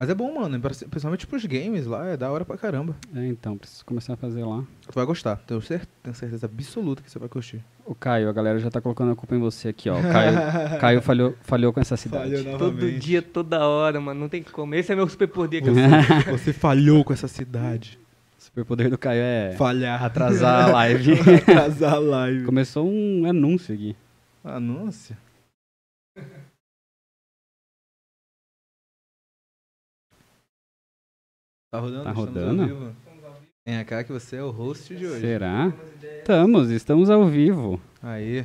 Mas é bom, mano. Principalmente pros games lá, é da hora pra caramba. É, então, preciso começar a fazer lá. Tu vai gostar, tenho, cer tenho certeza absoluta que você vai curtir. O Caio, a galera já tá colocando a culpa em você aqui, ó. O Caio, Caio falhou, falhou com essa cidade. Falhou Todo dia, toda hora, mano. Não tem como. Esse é meu superpoder que eu sou. Você falhou com essa cidade. O superpoder do Caio é Falhar. atrasar a live. Atrasar a live. Começou um anúncio aqui. Anúncio? Tá rodando? Tá Estamos ao rodando? vivo. Vem cá que você é o host de hoje. Será? Estamos, estamos ao vivo. Aí.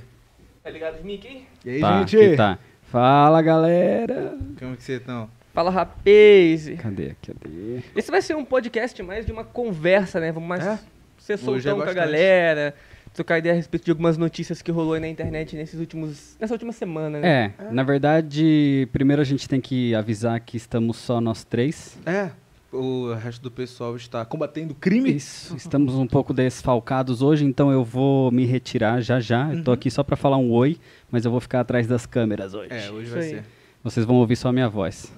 Tá ligado, Mickey? E aí, tá, gente? tá. Fala, galera. Como que você tá? Fala, rapaz. Cadê? Cadê? Esse vai ser um podcast mais de uma conversa, né? Vamos mais É? ser é soltão com a galera, trocar ideia a respeito de algumas notícias que rolou aí na internet nesses últimos, nessa última semana, né? É, na verdade, primeiro a gente tem que avisar que estamos só nós três. É. O resto do pessoal está combatendo crime. Isso, estamos um pouco desfalcados hoje, então eu vou me retirar já já. Eu tô Uhum. aqui só pra falar um oi, mas eu vou ficar atrás das câmeras hoje. É, hoje Isso vai aí. ser. Vocês vão ouvir só a minha voz.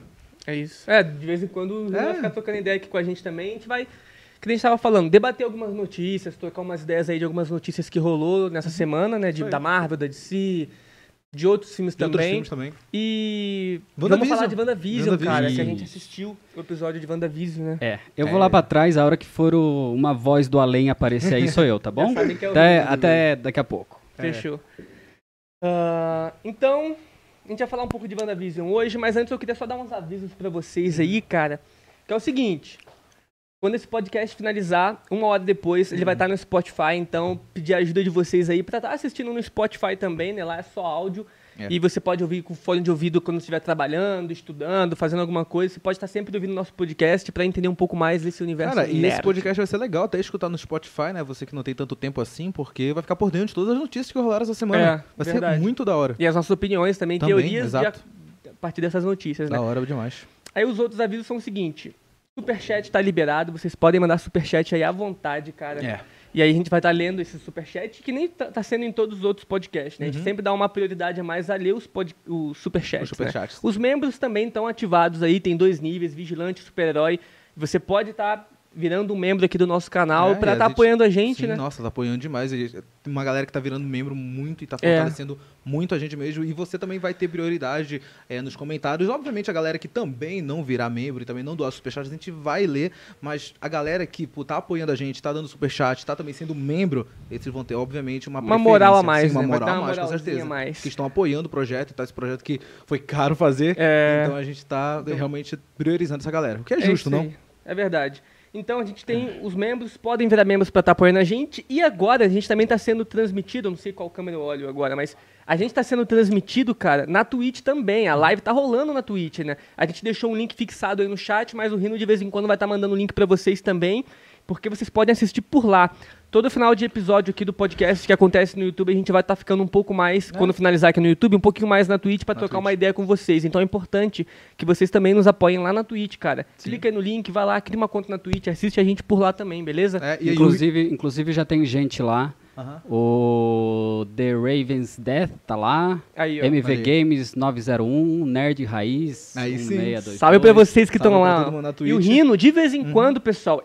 É isso. É, de vez em quando É. vai ficar trocando ideia aqui com a gente também. A gente vai, que a gente tava falando, debater algumas notícias, trocar umas ideias aí de algumas notícias que rolou nessa semana, né? De, Uhum. Da Marvel, da DC, de outros filmes De outros também. filmes também. E vamos WandaVision. falar de WandaVision, WandaVision. cara, que a gente assistiu o episódio de WandaVision, né? É, eu vou É. lá pra trás, a hora que for o- uma voz do além aparecer aí sou eu, tá bom? Já sabem que é o Até, até daqui a pouco. É. Fechou. Ah, então, a gente vai falar um pouco de WandaVision hoje, mas antes eu queria só dar uns avisos pra vocês aí, cara. Que é o seguinte. Quando esse podcast finalizar, uma hora depois, ele vai estar no Spotify, então pedir a ajuda de vocês aí pra estar assistindo no Spotify também, né? Lá é só áudio. É. E você pode ouvir com fone de ouvido quando estiver trabalhando, estudando, fazendo alguma coisa. Você pode estar sempre ouvindo nosso podcast pra entender um pouco mais desse universo Cara, e esse nerd. podcast vai ser legal até escutar no Spotify, né? Você que não tem tanto tempo assim, porque vai ficar por dentro de todas as notícias que rolaram essa semana. É, vai verdade. ser muito da hora. E as nossas opiniões também, Também, teorias a, a partir dessas notícias, né? Da hora demais. Aí os outros avisos são o seguinte: Superchat tá liberado, vocês podem mandar superchat aí à vontade, cara. É. E aí a gente vai estar lendo esse superchat, que nem tá, tá sendo em todos os outros podcasts, né? A gente Uhum. sempre dá uma prioridade a mais a ler os, pod, os superchats. Os né? superchats. Os membros também estão ativados aí, tem dois níveis, vigilante super-herói. Você pode estar virando um membro aqui do nosso canal É, pra e estar gente- apoiando a gente, Sim, né? Nossa, tá apoiando demais. Tem uma galera que tá virando membro muito e tá É. fortalecendo muito a gente mesmo. E você também vai ter prioridade é, nos comentários. Obviamente, a galera que também não virar membro e também não doar superchat, a gente vai ler. Mas a galera que pô, tá apoiando a gente, tá dando superchat, tá também sendo membro, esses vão ter, obviamente, uma Uma moral a mais, Sim, uma né? Moral dar a uma mais, com certeza. mais. Que estão apoiando o projeto tá esse projeto que foi caro fazer. É. Então a gente tá realmente priorizando essa galera. O que é É justo, não? É verdade. Então a gente tem os membros, podem virar membros pra estar apoiando a gente. E agora a gente também tá sendo transmitido, não sei qual câmera eu olho agora, mas a gente tá sendo transmitido, cara, na Twitch também. A live tá rolando na Twitch, né? A gente deixou um link fixado aí no chat, mas o Rino de vez em quando vai estar mandando o link pra vocês também, porque vocês podem assistir por lá. Todo final de episódio aqui do podcast que acontece no YouTube, a gente vai estar ficando um pouco mais, quando finalizar aqui no YouTube, um pouquinho mais na Twitch pra Na trocar Twitch. uma ideia com vocês. Então é importante que vocês também nos apoiem lá na Twitch, cara. Clica aí no link, vai lá, cria uma conta na Twitch, assiste a gente por lá também, beleza? É, e Inclusive, inclusive já tem gente lá. Aham. O The Raven's Death tá lá. Aí, ó. MV aí. Games 901, Nerd Raiz Aí sim. 1622. Salve pra vocês que estão lá. E o. Uhum. Rino, de vez em quando, pessoal,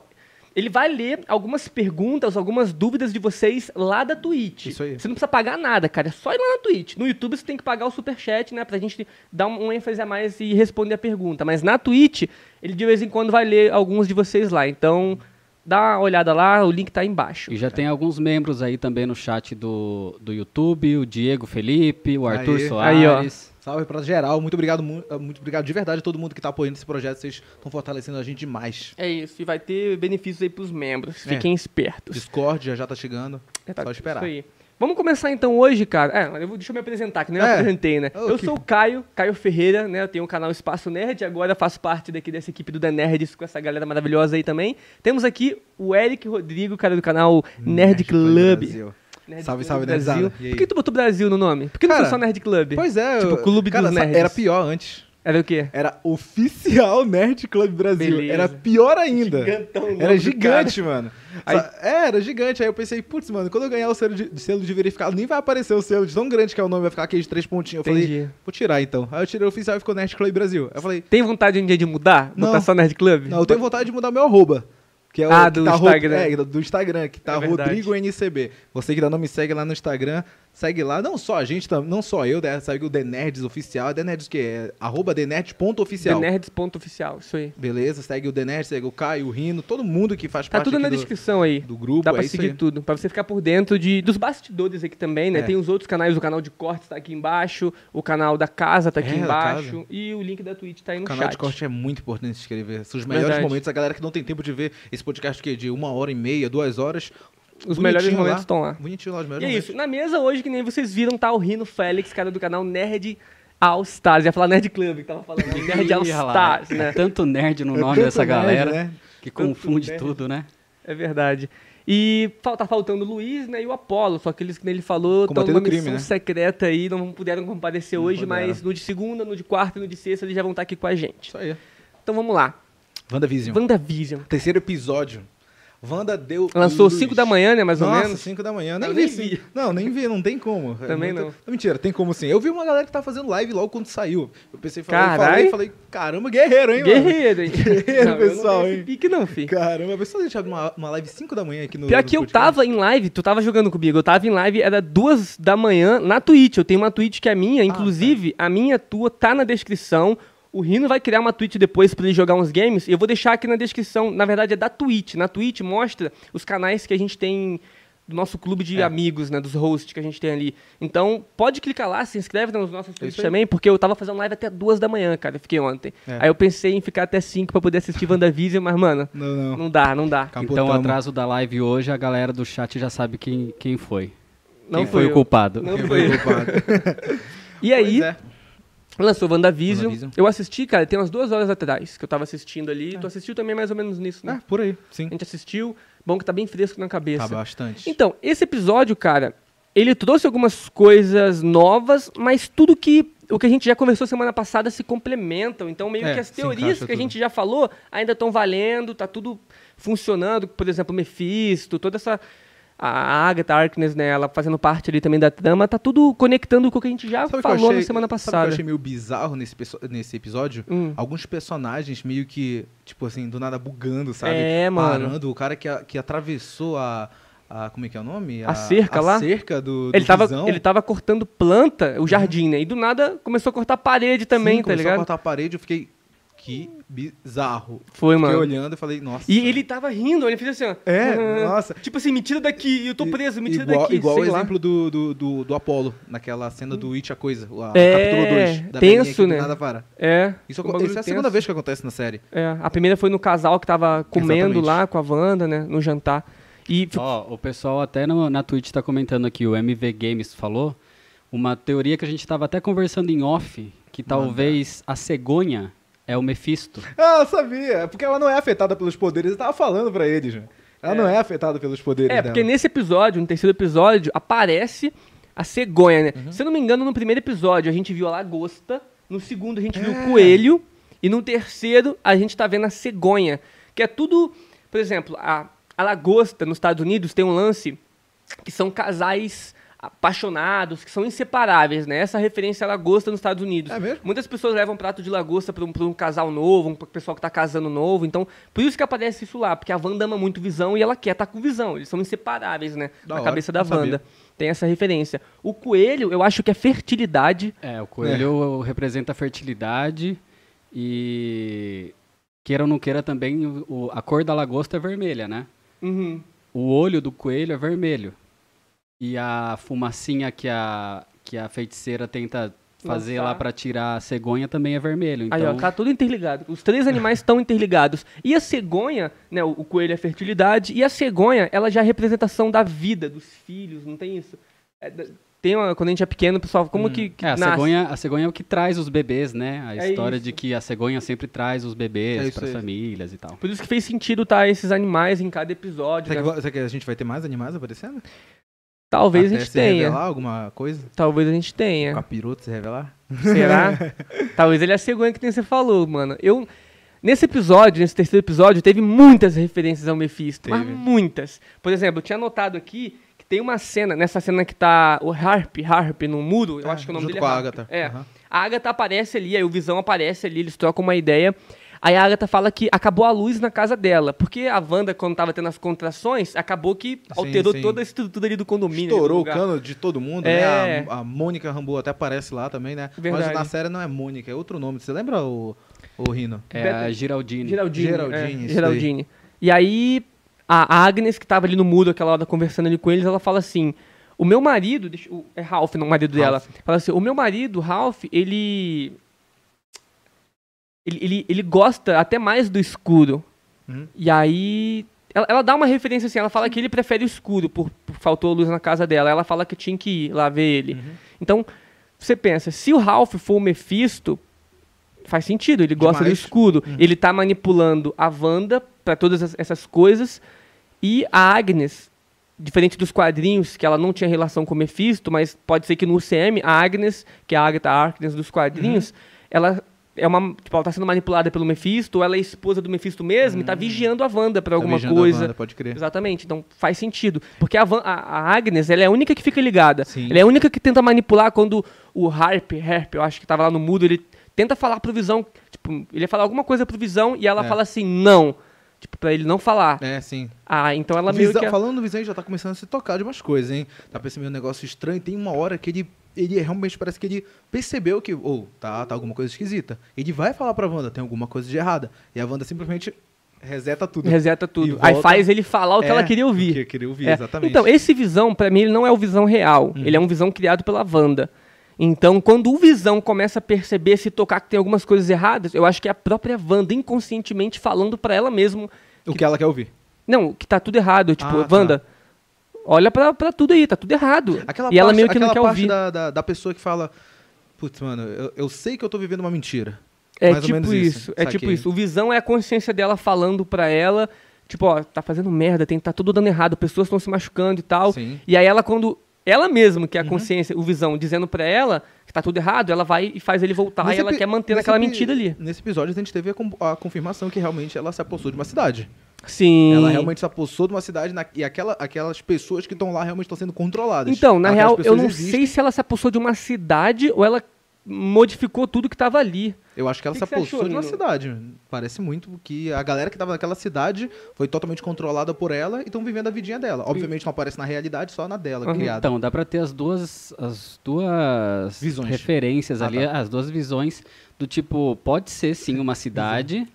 ele vai ler algumas perguntas, algumas dúvidas de vocês lá da Twitch. Isso aí. Você não precisa pagar nada, cara. É só ir lá na Twitch. No YouTube você tem que pagar o superchat, né? Pra gente dar um, um ênfase a mais e responder a pergunta. Mas na Twitch, ele de vez em quando vai ler alguns de vocês lá. Então, dá uma olhada lá, o link tá aí embaixo. E já tem alguns membros aí também no chat do, do YouTube, o Diego Felipe, o Arthur Aí. Soares. Aí, ó. Salve pra geral, muito obrigado, eh, muito obrigado de verdade a todo mundo que tá apoiando esse projeto, vocês estão fortalecendo a gente demais. É isso, e vai ter benefícios aí pros membros. É. Fiquem espertos. Discord já já tá chegando, É, tá, só esperar. Isso aí. Vamos começar então hoje, cara. É, eu vou- deixa eu me apresentar, que nem eu É. apresentei, né? Oh, eu que- sou o Caio, Caio Ferreira, né? Eu tenho o canal Espaço Nerd, agora faço parte daqui dessa equipe do The Nerds com essa galera maravilhosa aí também. Temos aqui o Eric Rodrigo, cara do canal Nerd, Club. Nerd Salve, Club salve, Brasil. Por que tu botou Brasil no nome? Por que não Cara, foi só Nerd Club? Pois é, Tipo, eu- Clube cara, dos Nerds. era pior antes. Era o quê? Era oficial Nerd Club Brasil. Beleza. Era pior ainda. Gigantão Era gigante, mano. Aí- É, era gigante. Aí eu pensei, putz, mano, quando eu ganhar o selo de, selo de verificado, nem vai aparecer o selo de tão grande que é o nome, vai ficar aquele de três pontinhos. Eu falei, Entendi. vou tirar então. Aí eu tirei o oficial e ficou Nerd Club Brasil. Aí eu falei, Tem vontade um dia de mudar? Não. Botar só Nerd Club? não, eu tenho vontade de mudar meu arroba. Que é o Ah, que do tá Instagram. É, do Instagram, que tá É. Rodrigo NCB. Você que ainda não me segue lá no Instagram, segue lá. Não só a gente, não só eu, né, segue o The Nerds oficial. É The Nerds o quê? É arroba TheNerds.oficial. TheNerds.oficial, isso aí. Beleza, segue o The Nerds, segue o Caio, o Rino, todo mundo que faz Tá parte tudo aqui na do, descrição aí. do grupo. Dá pra é seguir tudo, pra você ficar por dentro de, dos bastidores aqui também, né? É. Tem os outros canais, o canal de cortes tá aqui embaixo, o canal da casa tá aqui É, embaixo e o link da Twitch tá aí no O canal chat. de corte é muito importante se inscrever. São os melhores Verdade. momentos. A galera que não tem tempo de ver esse podcast que de uma hora e meia, duas horas. Os bonitinho melhores lá. momentos estão lá. Bonitinho lá, os E melhores é momentos. isso. Na mesa hoje, que nem vocês viram, tá o Rino Félix, cara do canal Nerd All Stars. Ia falar Nerd Club, que tava falando. Nerd All Stars, é né? Tanto nerd no É nome tanto dessa nerd, galera né? que Tanto confunde nerd. tudo, né? É verdade. E tá faltando o Luiz, né, e o Apolo, só que eles que ele falou, estão numa crime, missão né? secreta aí, não puderam comparecer Não hoje, puderam. mas no de segunda, no de quarta e no de sexta eles já vão estar aqui com a gente. Isso aí. Então vamos lá. WandaVision. WandaVision. Terceiro episódio. Wanda deu. Lançou luz. 5 da manhã, né, mais ou Nossa, menos? 5 da manhã. Nem Eu vi, nem sim. vi. Não, nem vi, não tem como. É Também muito- não. Mentira, tem como sim. Eu vi uma galera que tá fazendo live logo quando saiu. Eu pensei, falei, falei, falei, caramba, guerreiro, hein, mano? Guerreiro, hein? Guerreiro, Não, pessoal, não hein? pique não, fi. Caramba, a pessoa deixava uma, uma live 5 da manhã aqui no. Pior no que eu tava em live, tu tava jogando comigo, eu tava em live, era duas da manhã na Twitch. Eu tenho uma Twitch que é minha, inclusive, a minha tua tá na descrição. O Rino vai criar uma Twitch depois pra ele jogar uns games. E eu vou deixar aqui na descrição. Na verdade, é da Twitch. Na Twitch mostra os canais que a gente tem do nosso clube de É. amigos, né? Dos hosts que a gente tem ali. Então, pode clicar lá, se inscreve nos nossos Twitch isso aí. também, porque eu tava fazendo live até duas da manhã, cara. Eu fiquei ontem. É. Aí eu pensei em ficar até cinco pra poder assistir WandaVision, mas, mano, Não, não. não dá, não dá. Então, o atraso da live hoje, a galera do chat já sabe quem, quem foi. Não quem foi eu. o culpado. Não Quem foi o culpado? E aí, Pois é. Lançou WandaVision. WandaVision. Eu assisti, cara, tem umas duas horas atrás que eu tava assistindo ali. Tu assistiu também mais ou menos nisso, né? É, por aí, sim. A gente assistiu. Bom que tá bem fresco na cabeça. Tá bastante. Então, esse episódio, cara, ele trouxe algumas coisas novas, mas tudo que o que a gente já conversou semana passada se complementam. Então, meio É, que as teorias que a gente já falou ainda estão valendo, tá tudo funcionando. Por exemplo, Mephisto, toda essa a Agatha Harkness, né, ela fazendo parte ali também da trama, tá tudo conectando com o que a gente já Sabe falou achei- na semana Sabe o que passada. eu achei meio bizarro nesse, nesse episódio? Hum. Alguns personagens meio que, tipo assim, do nada bugando, sabe? É, mano. Parando. O cara que, a- que atravessou a, a. Como é que é o nome? A cerca lá? A cerca do, do Ele tava, Visão. ele tava cortando planta, o jardim, né? E do nada começou a cortar parede também, Sim, tá começou ligado? a cortar a parede, eu fiquei. Que bizarro. Foi, Fiquei mano. olhando e falei, nossa. E ele tava rindo, ele fez assim, ó. É, nossa. Tipo assim, me tira daqui, eu tô preso, me tira igual, daqui. Igual o lá. exemplo do, do, do, do Apollo, naquela cena do It a Coisa, o a- É, capítulo 2. Da tenso, né? Nada para. É. Isso, um isso é a segunda vez que acontece na série. É, a primeira foi no casal que tava comendo Exatamente. lá com a Wanda, né? No jantar. E Ó, o pessoal até no- na Twitch tá comentando aqui, o MV Games falou, uma teoria que a gente tava até conversando em off, que talvez a cegonha é o Mephisto. Ah, eu sabia. Porque ela não é afetada pelos poderes. Eu tava falando pra eles, né? Ela não é afetada pelos poderes É, dela. porque nesse episódio, no terceiro episódio, aparece a cegonha, né? Uhum. Se eu não me engano, no primeiro episódio a gente viu a lagosta, no segundo a gente viu É. o coelho, e no terceiro a gente tá vendo a cegonha. Que é tudo. Por exemplo, a, a lagosta nos Estados Unidos tem um lance que são casais apaixonados, que são inseparáveis, né? Essa referência à lagosta nos Estados Unidos. É mesmo? Muitas pessoas levam prato de lagosta para um, pra um casal novo, um pessoal que tá casando novo. Então, por isso que aparece isso lá, porque a Wanda ama muito Visão e ela quer estar com Visão. Eles são inseparáveis, né? Da na hora, cabeça da não sabia. Wanda. Tem essa referência. O coelho, eu acho que é fertilidade. É, o coelho representa a fertilidade e queira ou não queira também, o- a cor da lagosta é vermelha, né? Uhum. O olho do coelho é vermelho. E a fumacinha que a, que a feiticeira tenta fazer Lançar. lá pra tirar a cegonha também é vermelho. Então, Aí, ó, tá tudo interligado. Os três animais estão interligados. E a cegonha, né? O, o coelho é fertilidade. E a cegonha, ela já é a representação da vida, dos filhos, não tem isso? É, tem uma, quando a gente é pequeno, pessoal, como que, que é, a, nasce? cegonha, a cegonha é o que traz os bebês, né? A É história isso. de que a cegonha sempre traz os É bebês isso para aí. famílias e tal. Por isso que fez sentido tá esses animais em cada episódio. Será né? que, será que a gente vai ter mais animais aparecendo? Talvez Até a gente se tenha. revelar alguma coisa? Talvez a gente tenha. Capiroto se revelar? Será? Talvez ele é a cegonha que você falou, mano. Eu. Nesse episódio, nesse terceiro episódio, teve muitas referências ao Mephisto. Mas Teve. muitas. Por exemplo, eu tinha notado aqui que tem uma cena, nessa cena que tá o Harp, Harp no muro, eu É, acho que o nome junto dele com é a. Agatha. É. Aham. A Agatha aparece ali, aí o Visão aparece ali, eles trocam uma ideia. Aí a Agatha fala que acabou a luz na casa dela. Porque a Wanda, quando tava tendo as contrações, acabou que alterou sim. toda a estrutura ali do condomínio. ali do Estourou o cano de todo mundo, É. né? A, a Mônica Rambo até aparece lá também, né? Verdade. Mas na série não é Mônica, é outro nome. Você lembra o, o Rino? É a Giraldine. Geraldine. Geraldine, é, isso Geraldine. E aí, a Agnes, que tava ali no muro aquela hora conversando ali com eles, ela fala assim: O meu marido, deixa, o- é Ralph, não o marido dela. Ralph. Fala assim: O meu marido, Ralph, ele. Ele, ele, ele gosta até mais do escuro. Uhum. E aí. Ela, ela dá uma referência assim, ela fala que ele prefere o escuro, por, por faltou luz na casa dela. Ela fala que tinha que ir lá ver ele. Uhum. Então, você pensa, se o Ralph for o Mephisto, faz sentido, ele gosta do Demais. escuro. Uhum. Ele tá manipulando a Wanda pra todas as- essas coisas. E a Agnes, diferente dos quadrinhos, que ela não tinha relação com o Mephisto, mas pode ser que no UCM, a Agnes, que é a Agatha Harkness dos quadrinhos, Uhum. ela é uma, tipo, ela tá sendo manipulada pelo Mephisto, ou ela é esposa do Mephisto mesmo e tá vigiando a Wanda pra alguma. Tá vigiando a coisa. Wanda, pode crer. Exatamente, então faz sentido. Porque a, Van- a, a Agnes, ela é a única que fica ligada. Sim. Ela é a única que tenta manipular quando o Harp, Harp, eu acho que tava lá no mudo, ele tenta falar pro Visão, tipo, ele ia falar alguma coisa pro Visão e ela É. fala assim, não. Tipo, pra ele não falar. É, sim. Ah, então ela meio Visão- que... Falando no Visão, ele já tá começando a se tocar de umas coisas, hein? Tá percebendo um negócio estranho. Tem uma hora que ele, ele realmente parece que ele percebeu que, ou tá, tá alguma coisa esquisita. Ele vai falar pra Wanda, tem alguma coisa de errada. E a Wanda simplesmente reseta tudo. Reseta tudo. Aí faz ele falar o que É, ela queria o ouvir. que queria ouvir, É. exatamente. Então, esse Visão, pra mim, ele não é o Visão real. Uhum. Ele é um Visão criado pela Wanda. Então, quando o Visão começa a perceber, se tocar que tem algumas coisas erradas, eu acho que é a própria Wanda inconscientemente falando pra ela mesmo O que ela quer ouvir. Não, que tá tudo errado. Tipo, Ah, tá. Olha pra, pra tudo aí, tá tudo errado. Aquela e ela parte, meio que não aquela quer ouvir. Da, da, da pessoa que fala, putz, mano, eu, eu sei que eu tô vivendo uma mentira. É mais ou tipo menos isso. isso, É saquei. tipo isso. O Visão é a consciência dela falando pra ela, tipo, ó, tá fazendo merda, tem, tá tudo dando errado, pessoas estão se machucando e tal. Sim. E aí ela, quando. Ela mesma, que é a Uhum. consciência, o Visão, dizendo pra ela que tá tudo errado, ela vai e faz ele voltar Nesse e ela quer manter epi- mentira ali. Nesse episódio a gente teve a, a confirmação que realmente ela se apossou de uma cidade. Sim. Ela realmente se apossou de uma cidade na- e aquela, aquelas pessoas que estão lá realmente estão sendo controladas. Então, na Aquelas real, eu não existem. sei se ela se apossou de uma cidade ou ela modificou tudo que tava ali. Eu acho que ela Que se que apossou achou, de uma cidade. Parece muito que a galera que tava naquela cidade foi totalmente controlada por ela e estão vivendo a vidinha dela. Obviamente não aparece na realidade, só na dela, Uhum. criada. Então, dá pra ter as duas, as duas Visões. referências Ah, ali, tá. as duas visões do tipo, pode ser sim uma cidade,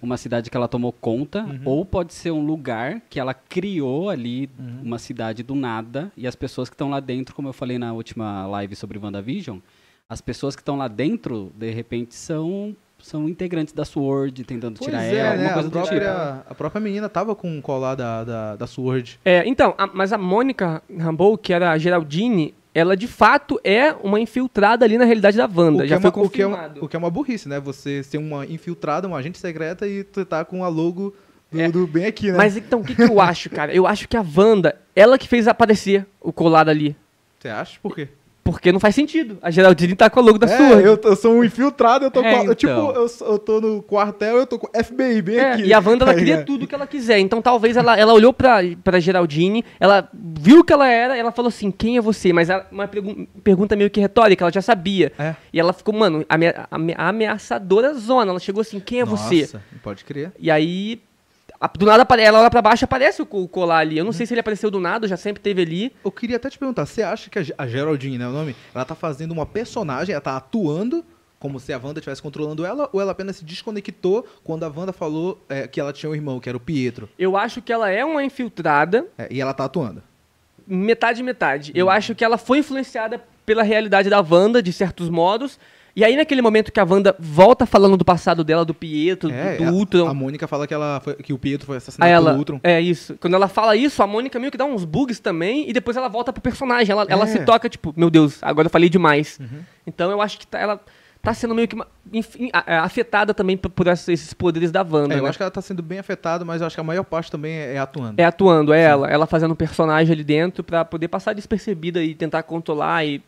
uma cidade que ela tomou conta, Uhum. ou pode ser um lugar que ela criou ali, Uhum. uma cidade do nada, e as pessoas que estão lá dentro, como eu falei na última live sobre WandaVision, as pessoas que estão lá dentro, de repente, são são integrantes da SWORD, tentando Pois tirar é, ela, alguma né? coisa a, do tipo. própria, a própria menina tava com um colar da, da, da Sword. É, então, a- mas a Mônica Rambeau, que era a Geraldine, ela de fato é uma infiltrada ali na realidade da Wanda. Já é foi uma, o, que é uma, confirmado. o que é uma burrice, né? Você ser uma infiltrada, uma agente secreta e tu tá com a logo do, É. do bem aqui, né? Mas então, o que, que eu acho, cara? Eu acho que a Wanda, ela que fez aparecer o colar ali. Você acha? Por quê? Porque não faz sentido. A Geraldine tá com a logo da é, sua. eu, tô- eu sou um infiltrado, eu tô É, com. a- eu, Tipo, então. eu, eu tô no quartel, eu tô com FBI bem É, aqui. e a Wanda, ela queria ligado? tudo que ela quiser. Então, talvez ela, ela olhou pra, pra Geraldine, ela viu que ela era, ela falou assim, quem é você? Mas ela- uma pergu- pergunta meio que retórica, ela já sabia. É. E ela ficou, mano, ame- ame- ameaçadora zona. Ela chegou assim, quem é você? Nossa, pode crer. E aí, do nada, ela olha pra baixo aparece o co- o colar ali. Eu não sei se ele apareceu do nada, já sempre teve ali. Eu queria até te perguntar, você acha que a Ge- a Geraldine, né, o nome, ela tá fazendo uma personagem, ela tá atuando como se a Wanda estivesse controlando ela, ou ela apenas se desconectou quando a Wanda falou é, que ela tinha um irmão, que era o Pietro, Eu acho que ela é uma infiltrada, É, e ela tá atuando? metade metade. Eu acho que ela foi influenciada pela realidade da Wanda, de certos modos. E aí, naquele momento que a Wanda volta falando do passado dela, do Pietro, É, do, do a- Ultron. A Mônica fala que, ela foi- que o Pietro foi assassinado ela, pelo Ultron. é isso. Quando ela fala isso, a Mônica meio que dá uns bugs também, e depois ela volta pro personagem. Ela, ela É. se toca, tipo, meu Deus, agora eu falei demais. Uhum. Então eu acho que tá- ela tá sendo meio que enfim, a- afetada também por, esses poderes da Wanda. É, eu né? acho que ela tá sendo bem afetada, mas eu acho que a maior parte também é, é atuando. É atuando, é ela. Ela fazendo um personagem ali dentro pra poder passar despercebida e tentar controlar e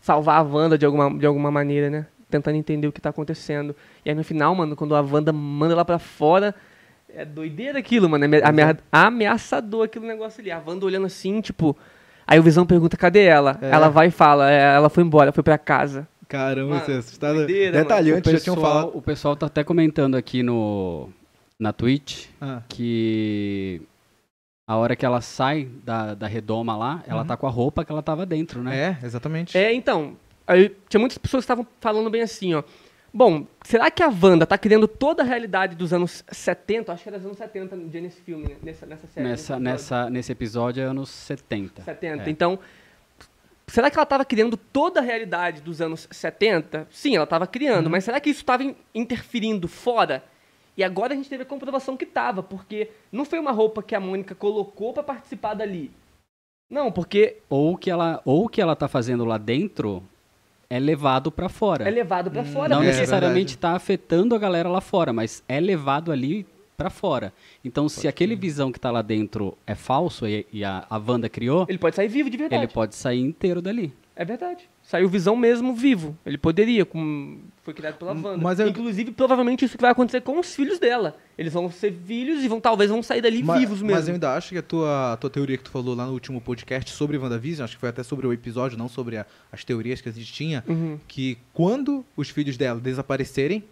salvar a Wanda de alguma, de alguma maneira, né? Tentando entender o que tá acontecendo. E aí no final, mano, quando a Wanda manda ela pra fora, é doideira aquilo, mano. É ame- amea- ameaçador aquele negócio ali. A Wanda olhando assim, tipo. Aí o Visão pergunta, cadê ela? É. Ela vai e fala, "É, ela foi embora, foi pra casa. Caramba, Mano, você é assustado. doideira, Detalhante, o, já tinham pessoal, falado. o pessoal tá até comentando aqui no na Twitch Ah, que a hora que ela sai da, da redoma lá, ela Uhum. tá com a roupa que ela tava dentro, né? É, exatamente. É, então, aí tinha muitas pessoas que estavam falando bem assim, ó. Bom, será que a Wanda tá criando toda a realidade dos anos 70? Acho que era dos anos 70 no dia nesse filme, né? nessa, nessa série. nesse Nessa, episódio. nessa, nesse episódio é anos 70. 70. É. Então, será que ela estava criando toda a realidade dos anos 70? Sim, ela estava criando, mas será que isso estava interferindo fora? E agora a gente teve a comprovação que estava, porque não foi uma roupa que a Mônica colocou para participar dali. Não, porque Ou o que ela, ou que ela tá fazendo lá dentro é levado pra fora. é levado para fora. Não é necessariamente verdade. tá afetando a galera lá fora, mas é levado ali pra fora. Então, se aquele visão que tá lá dentro é falso e, e a, a Wanda criou, Ele pode sair vivo de verdade. ele pode sair inteiro dali. É verdade. Saiu Visão mesmo vivo. Ele poderia, com... foi criado pela Wanda. mas eu- Inclusive, provavelmente isso que vai acontecer com os filhos dela. Eles vão ser filhos e vão talvez vão sair dali Ma- vivos mesmo. Mas eu ainda acho que a tua, a tua teoria que tu falou lá no último podcast sobre WandaVision, acho que foi até sobre o episódio, não sobre a- as teorias que a gente tinha, Uhum. que quando os filhos dela desaparecerem,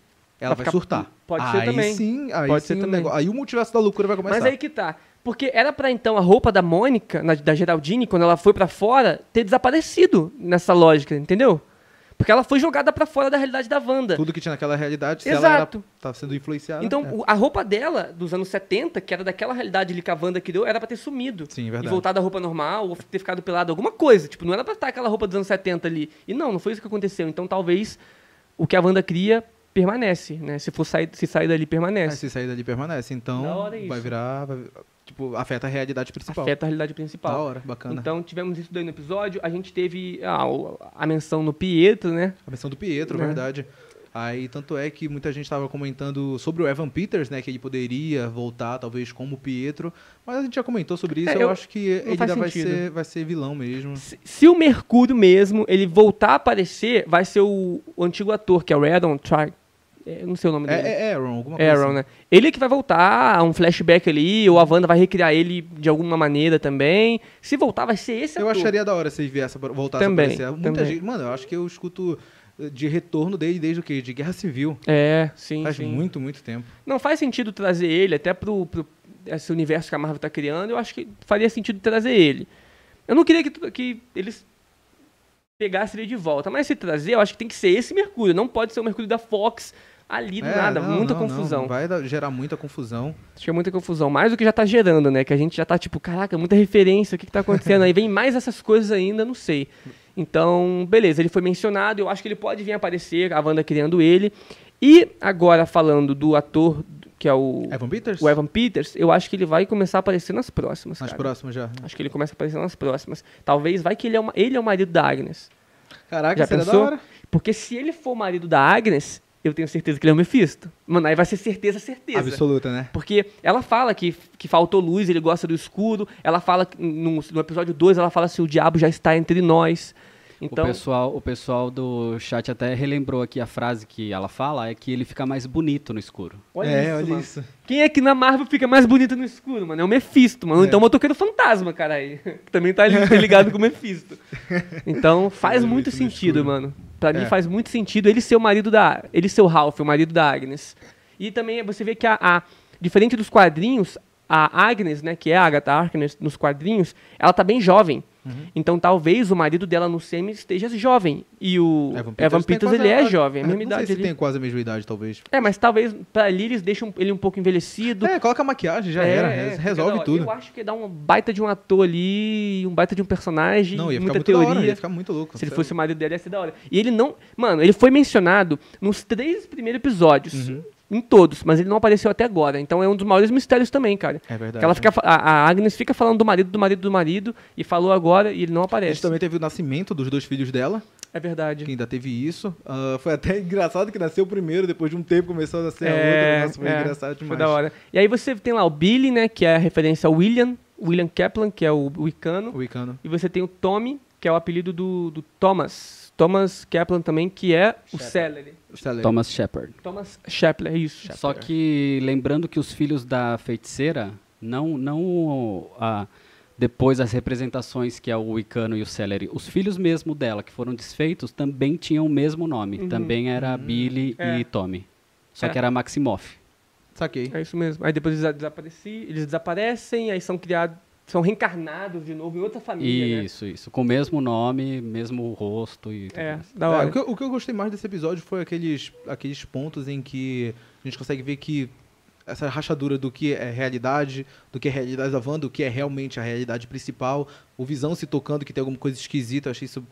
ela Vai vai ficar- surtar. pode ser aí também. Sim, aí Pode sim ser também. negócio- aí o multiverso da loucura vai começar. Mas aí que tá. Porque era pra então a roupa da Mônica, na- da Geraldine, quando ela foi pra fora, ter desaparecido nessa lógica, entendeu? Porque ela foi jogada pra fora da realidade da Wanda. Tudo que tinha naquela realidade, se ela era, Exato. tá sendo influenciada. Então, é. a roupa dela, dos anos 70, que era daquela realidade ali que a Wanda criou, era pra ter sumido. Sim, E verdade. voltado à roupa normal, ou ter ficado pelado, alguma coisa. Tipo, não era pra estar aquela roupa dos anos 70 ali. E não, não foi isso que aconteceu. Então, talvez o que a Wanda cria permanece, né? Se for sair, se sair dali, permanece. se sair dali permanece, então vai virar, vai- tipo, afeta a realidade principal. Afeta a realidade principal. Da hora, bacana. Então tivemos isso daí no episódio. A gente teve ah, o- a menção no Pietro, né? A menção do Pietro, É. verdade. Aí, tanto é que muita gente estava comentando sobre o Evan Peters, né? Que ele poderia voltar, talvez, como Pietro. Mas a gente já comentou sobre isso. É, eu, eu- acho que ele ainda vai ser, vai ser vilão mesmo. Se, se o Mercúrio mesmo, ele voltar a aparecer, vai ser o, o antigo ator, que é o Aaron Tri... é, Eu não sei o nome É, dele. é Aaron, alguma coisa Aaron, assim. né? Ele que vai voltar, um flashback ali, ou a Wanda vai recriar ele de alguma maneira também. Se voltar, vai ser esse Eu ator. acharia da hora se ele viesse, voltasse Também, a aparecer. Muita também. gente... Mano, eu acho que eu escuto eh, de retorno dele desde o quê? De Guerra Civil. É, sim, Faz sim. muito, muito tempo. Não faz sentido trazer ele, até pro, pro esse universo que a Marvel tá criando, eu acho que faria sentido trazer ele. Eu não queria que, que eles pegassem ele de volta, mas se trazer, eu acho que tem que ser esse Mercúrio, não pode ser o Mercúrio da Fox ali do É, nada, não, muita não, confusão. não. Vai gerar muita confusão. Acho que é muita confusão, mais do que já tá gerando, né? Que a gente já tá tipo, caraca, muita referência, o que que tá acontecendo? Aí vem mais essas coisas ainda, não sei. Então, beleza, ele foi mencionado, eu acho que ele pode vir aparecer, a Wanda criando ele. E agora falando do ator, que é o, Evan Peters? o Evan Peters, eu acho que ele vai começar a aparecer nas próximas, Mais cara. próximo já. Acho que ele começa a aparecer nas próximas. Talvez vai que ele é, uma, ele é o marido da Agnes. Caraca, Já pensou? Porque se ele for o marido da Agnes, eu tenho certeza que ele é o Mephisto. Mano, aí vai ser certeza, certeza. Absoluta, né? Porque ela fala que, que faltou luz, ele gosta do escuro. Ela fala, no, no episódio 2, ela fala assim, o diabo já está entre nós. Então, o, pessoal, o pessoal do chat até relembrou aqui a frase que ela fala, é que ele fica mais bonito no escuro. olha é, isso, olha mano. isso. Quem é que na Marvel fica mais bonito no escuro, mano? É o Mephisto, mano. É. Então o motoqueiro fantasma, cara aí. Que também tá ali ligado com o Mephisto. Então faz é muito sentido, mano. Pra mim É. faz muito sentido ele ser o marido da. Ele ser o Ralph, o marido da Agnes. E também você vê que a. a- diferente dos quadrinhos, a Agnes, né, que é a Agatha Harkness nos quadrinhos, ela tá bem jovem. Uhum. Então talvez o marido dela no semi esteja jovem. E o Evan Peters, tem quase ele é a- jovem, a é, mesma não idade sei se ali. tem quase a mesma idade, talvez. É, mas talvez pra ali eles deixam ele um pouco envelhecido. É, coloca a maquiagem, já É, era. é, resolve hora. tudo. Eu acho que dá um baita de um ator ali, um baita de um personagem, Não, ia ficar muita muito da teoria. hora, ia ficar muito louco. Se ele fosse o marido dele, ia ser da hora. E ele não. Mano, ele foi mencionado nos três primeiros episódios. Uhum. Em todos, mas ele não apareceu até agora. Então é um dos maiores mistérios também, cara. É verdade. Que ela né? fica, fa- a, a Agnes fica falando do marido, do marido, do marido, e falou agora e ele não A aparece. gente também teve o nascimento dos dois filhos dela. É verdade. que ainda teve isso. Ah, foi até engraçado que nasceu o primeiro, depois de um tempo começou a nascer a outra. É, Nossa, foi é, engraçado demais. Foi da hora. E aí você tem lá o Billy, né? Que é a referência ao William, William Kaplan, que é o Wicano. O Icano. E você tem o Tommy, que é o apelido do, do Thomas. Thomas Kaplan também, que é o Celery. Thomas Shepard. Thomas Shepler, isso. Só que lembrando que os filhos da feiticeira, não, não a, depois as representações que é o Wicano e o Celery, os filhos mesmo dela, que foram desfeitos, também tinham o mesmo nome. Uhum. Também era Billy É. e Tommy. Só É. que era Maximoff. Saquei. É isso mesmo. Aí depois eles, desapareci, eles desaparecem, aí são criados, são reencarnados de novo em outra família, né? Isso, isso. Com o mesmo nome, mesmo rosto e tudo É, mais. da É, hora. o, que, eu- o que eu gostei mais desse episódio foi aqueles, aqueles pontos em que a gente consegue ver que essa rachadura do que é realidade, do que é realidade da Wanda, do que é realmente a realidade principal, o Visão se tocando que tem alguma coisa esquisita, eu achei isso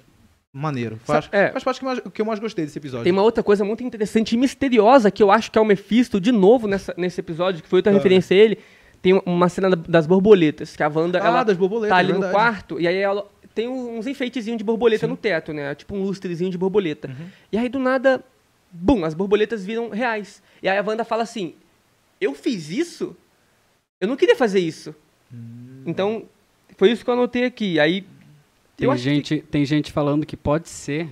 maneiro. Faz, é. faz parte que mais- que eu mais gostei desse episódio. Tem uma outra coisa muito interessante e misteriosa que eu acho que é o Mephisto, de novo, nessa, nesse episódio, que foi outra Ah. referência a ele. Tem uma cena da- das borboletas, que a Wanda ah, ela das borboletas, tá ali no verdade. quarto, e aí ela tem uns enfeitezinhos de borboleta no teto, né? Tipo um lustrezinho de borboleta. Uhum. E aí, do nada, bum, as borboletas viram reais. E aí a Wanda fala assim, eu fiz isso? Eu não queria fazer isso. Hum. Então, foi isso que eu anotei aqui. Aí, Tem eu acho que- gente, tem gente falando que pode ser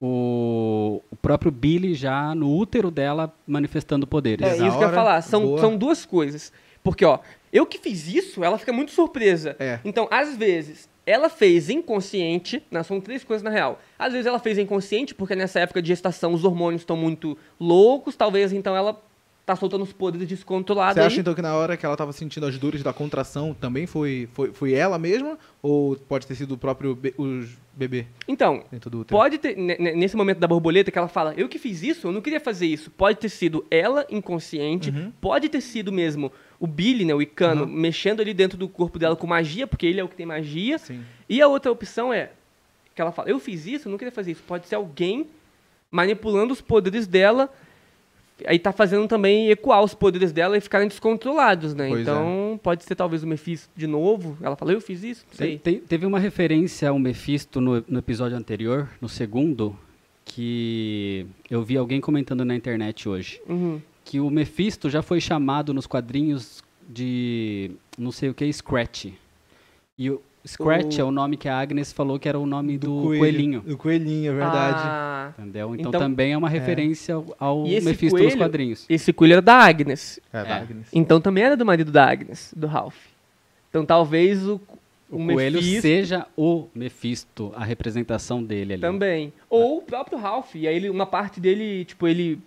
o, o próprio Billy já no útero dela manifestando poderes. É isso que eu ia falar. São, boa. são duas coisas. Porque, ó, eu que fiz isso, ela fica muito surpresa. É. Então, às vezes, ela fez inconsciente, né, são três coisas na real. Às vezes ela fez inconsciente, porque nessa época de gestação os hormônios estão muito loucos, talvez então ela tá soltando os poderes descontrolados Você aí. acha então que na hora que ela tava sentindo as dores da contração também foi, foi, foi ela mesma? Ou pode ter sido o próprio be- os bebê Então, dentro do útero? pode ter, ne- ne- nesse momento da borboleta que ela fala, eu que fiz isso, eu não queria fazer isso. Pode ter sido ela inconsciente, Uhum. pode ter sido mesmo o Billy, né, o Icano, Uhum. mexendo ali dentro do corpo dela com magia, porque ele é o que tem magia. Sim. E a outra opção é que ela fala, eu fiz isso, eu não queria fazer isso. Pode ser alguém manipulando os poderes dela, aí tá fazendo também ecoar os poderes dela e ficarem descontrolados, né? Pois é. então, pode ser talvez o Mephisto de novo. Ela fala, eu fiz isso, não sei. Te- teve uma referência ao Mephisto no, no episódio anterior, no segundo, que eu vi alguém comentando na internet hoje. Uhum. Que o Mephisto já foi chamado nos quadrinhos de não sei o que, Scratch. E o Scratch O- é o nome que a Agnes falou que era o nome do, coelhinho. Do coelhinho, é verdade. Ah, Entendeu? Então, Então- também é uma referência ao- ao Mephisto nos coelho- quadrinhos. esse coelho era da Agnes. É, da É. Agnes. Então também era do marido da Agnes, do Ralph. Então talvez o, O, o coelho Mephisto seja o Mephisto, a representação dele ali. também. Ou o próprio Ralph. E aí ele, uma parte dele, tipo, ele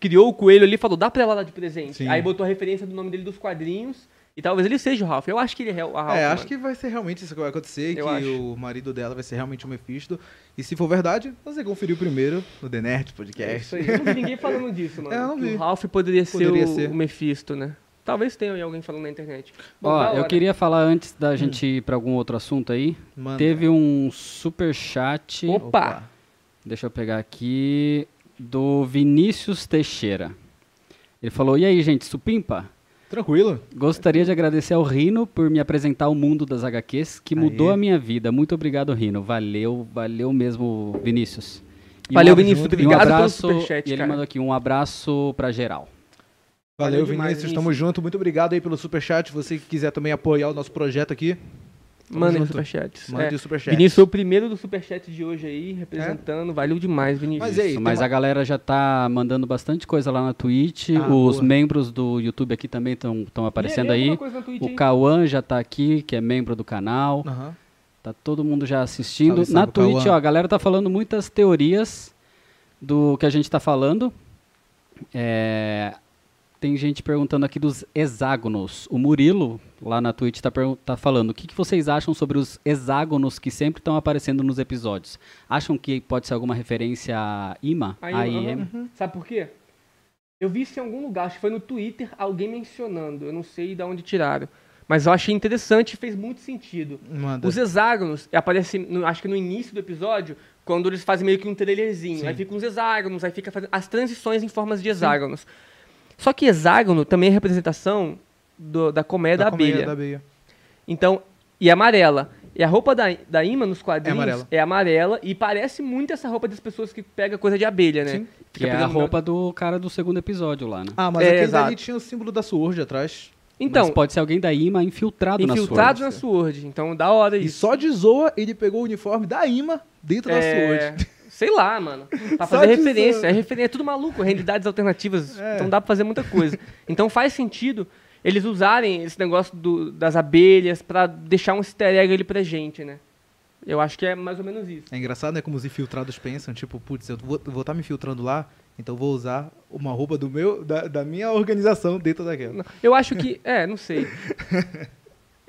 criou o coelho ali e falou, dá pra ela dar de presente. Sim. Aí botou a referência do nome dele dos quadrinhos. E talvez ele seja o Ralph. Eu acho que ele é o Ralph. É, acho mano. que vai ser realmente isso que vai acontecer, Eu que acho. o marido dela vai ser realmente o Mephisto. E se for verdade, você conferiu primeiro no The Nerd É Podcast. isso aí. Eu não vi ninguém falando disso, mano. É, eu não vi. O Ralph poderia, Poderia ser, o, ser. o Mephisto, né? Talvez tenha alguém falando na internet. Bom, Ó, eu queria falar antes da gente ir pra algum outro assunto aí. Manda. Teve um super chat. Opa! Deixa eu pegar aqui do Vinícius Teixeira. Ele falou: "E aí, gente, supimpa? Tranquilo? Gostaria de agradecer ao Rino por me apresentar ao mundo das HQs, que Aê. mudou a minha vida. Muito obrigado, Rino. Valeu, valeu mesmo, Vinícius. E Valeu, um- Vinícius. e um Obrigado pelo abraço, superchat, e ele cara. mandou aqui um abraço pra geral. Valeu, Valeu demais, Vinícius. Tamo junto. Muito obrigado aí pelo superchat. Você que quiser também apoiar o nosso projeto aqui, Mandem superchats. mande É. o superchat. Vinícius foi o primeiro do superchat de hoje aí, representando. Valeu demais, Vinícius. Mas aí, mas uma- a galera já tá mandando bastante coisa lá na Twitch. Ah, Os boa. membros do YouTube aqui também estão aparecendo Lê- lê aí. Twitch O. Cauã já tá aqui, que é membro do canal. Aham. Tá todo mundo já assistindo. Salve, Na salve, Twitch, Cauã. ó, a galera tá falando muitas teorias do que a gente tá falando. É, Tem gente perguntando aqui dos hexágonos. O Murilo, lá na Twitch, tá, pergun- tá falando o que, que vocês acham sobre os hexágonos que sempre estão aparecendo nos episódios? Acham que pode ser alguma referência a Ima? Aí, A aham. IM? Sabe por quê? Eu vi isso em algum lugar, acho que foi no Twitter, alguém mencionando. Eu não sei de onde tiraram. Mas eu achei interessante e fez muito sentido. Manda. Os hexágonos aparecem, no- acho que no início do episódio, quando eles fazem meio que um trailerzinho. Sim. Aí ficam os hexágonos, aí fica fazendo as transições em formas de hexágonos. Só que hexágono também é representação do- da colmeia da, colmeia abelha. da abelha. Então, e amarela. E a roupa da, da Ima nos quadrinhos É amarela. é amarela e parece muito essa roupa das pessoas que pegam coisa de abelha, né? Sim. Que é a roupa do cara do segundo episódio lá, né? Ah, mas É, aquele dali tinha o símbolo da Sword atrás. Então, Mas pode ser alguém da IMA infiltrado, infiltrado na na Sword. Sword. Então, da hora E isso. só de zoa, ele pegou o uniforme da Ima dentro da É, Sword. Sei lá, mano. Pra fazer referência. É, refer- é tudo maluco, realidades alternativas. É. Então dá pra fazer muita coisa. Então faz sentido eles usarem esse negócio do- das abelhas pra deixar um easter egg ali pra gente, né? Eu acho que é mais ou menos isso. É engraçado, né? Como os infiltrados pensam, tipo, putz, eu vou estar me infiltrando lá, então vou usar uma roupa do meu, da, da minha organização dentro daquela. Eu acho que. É, não sei.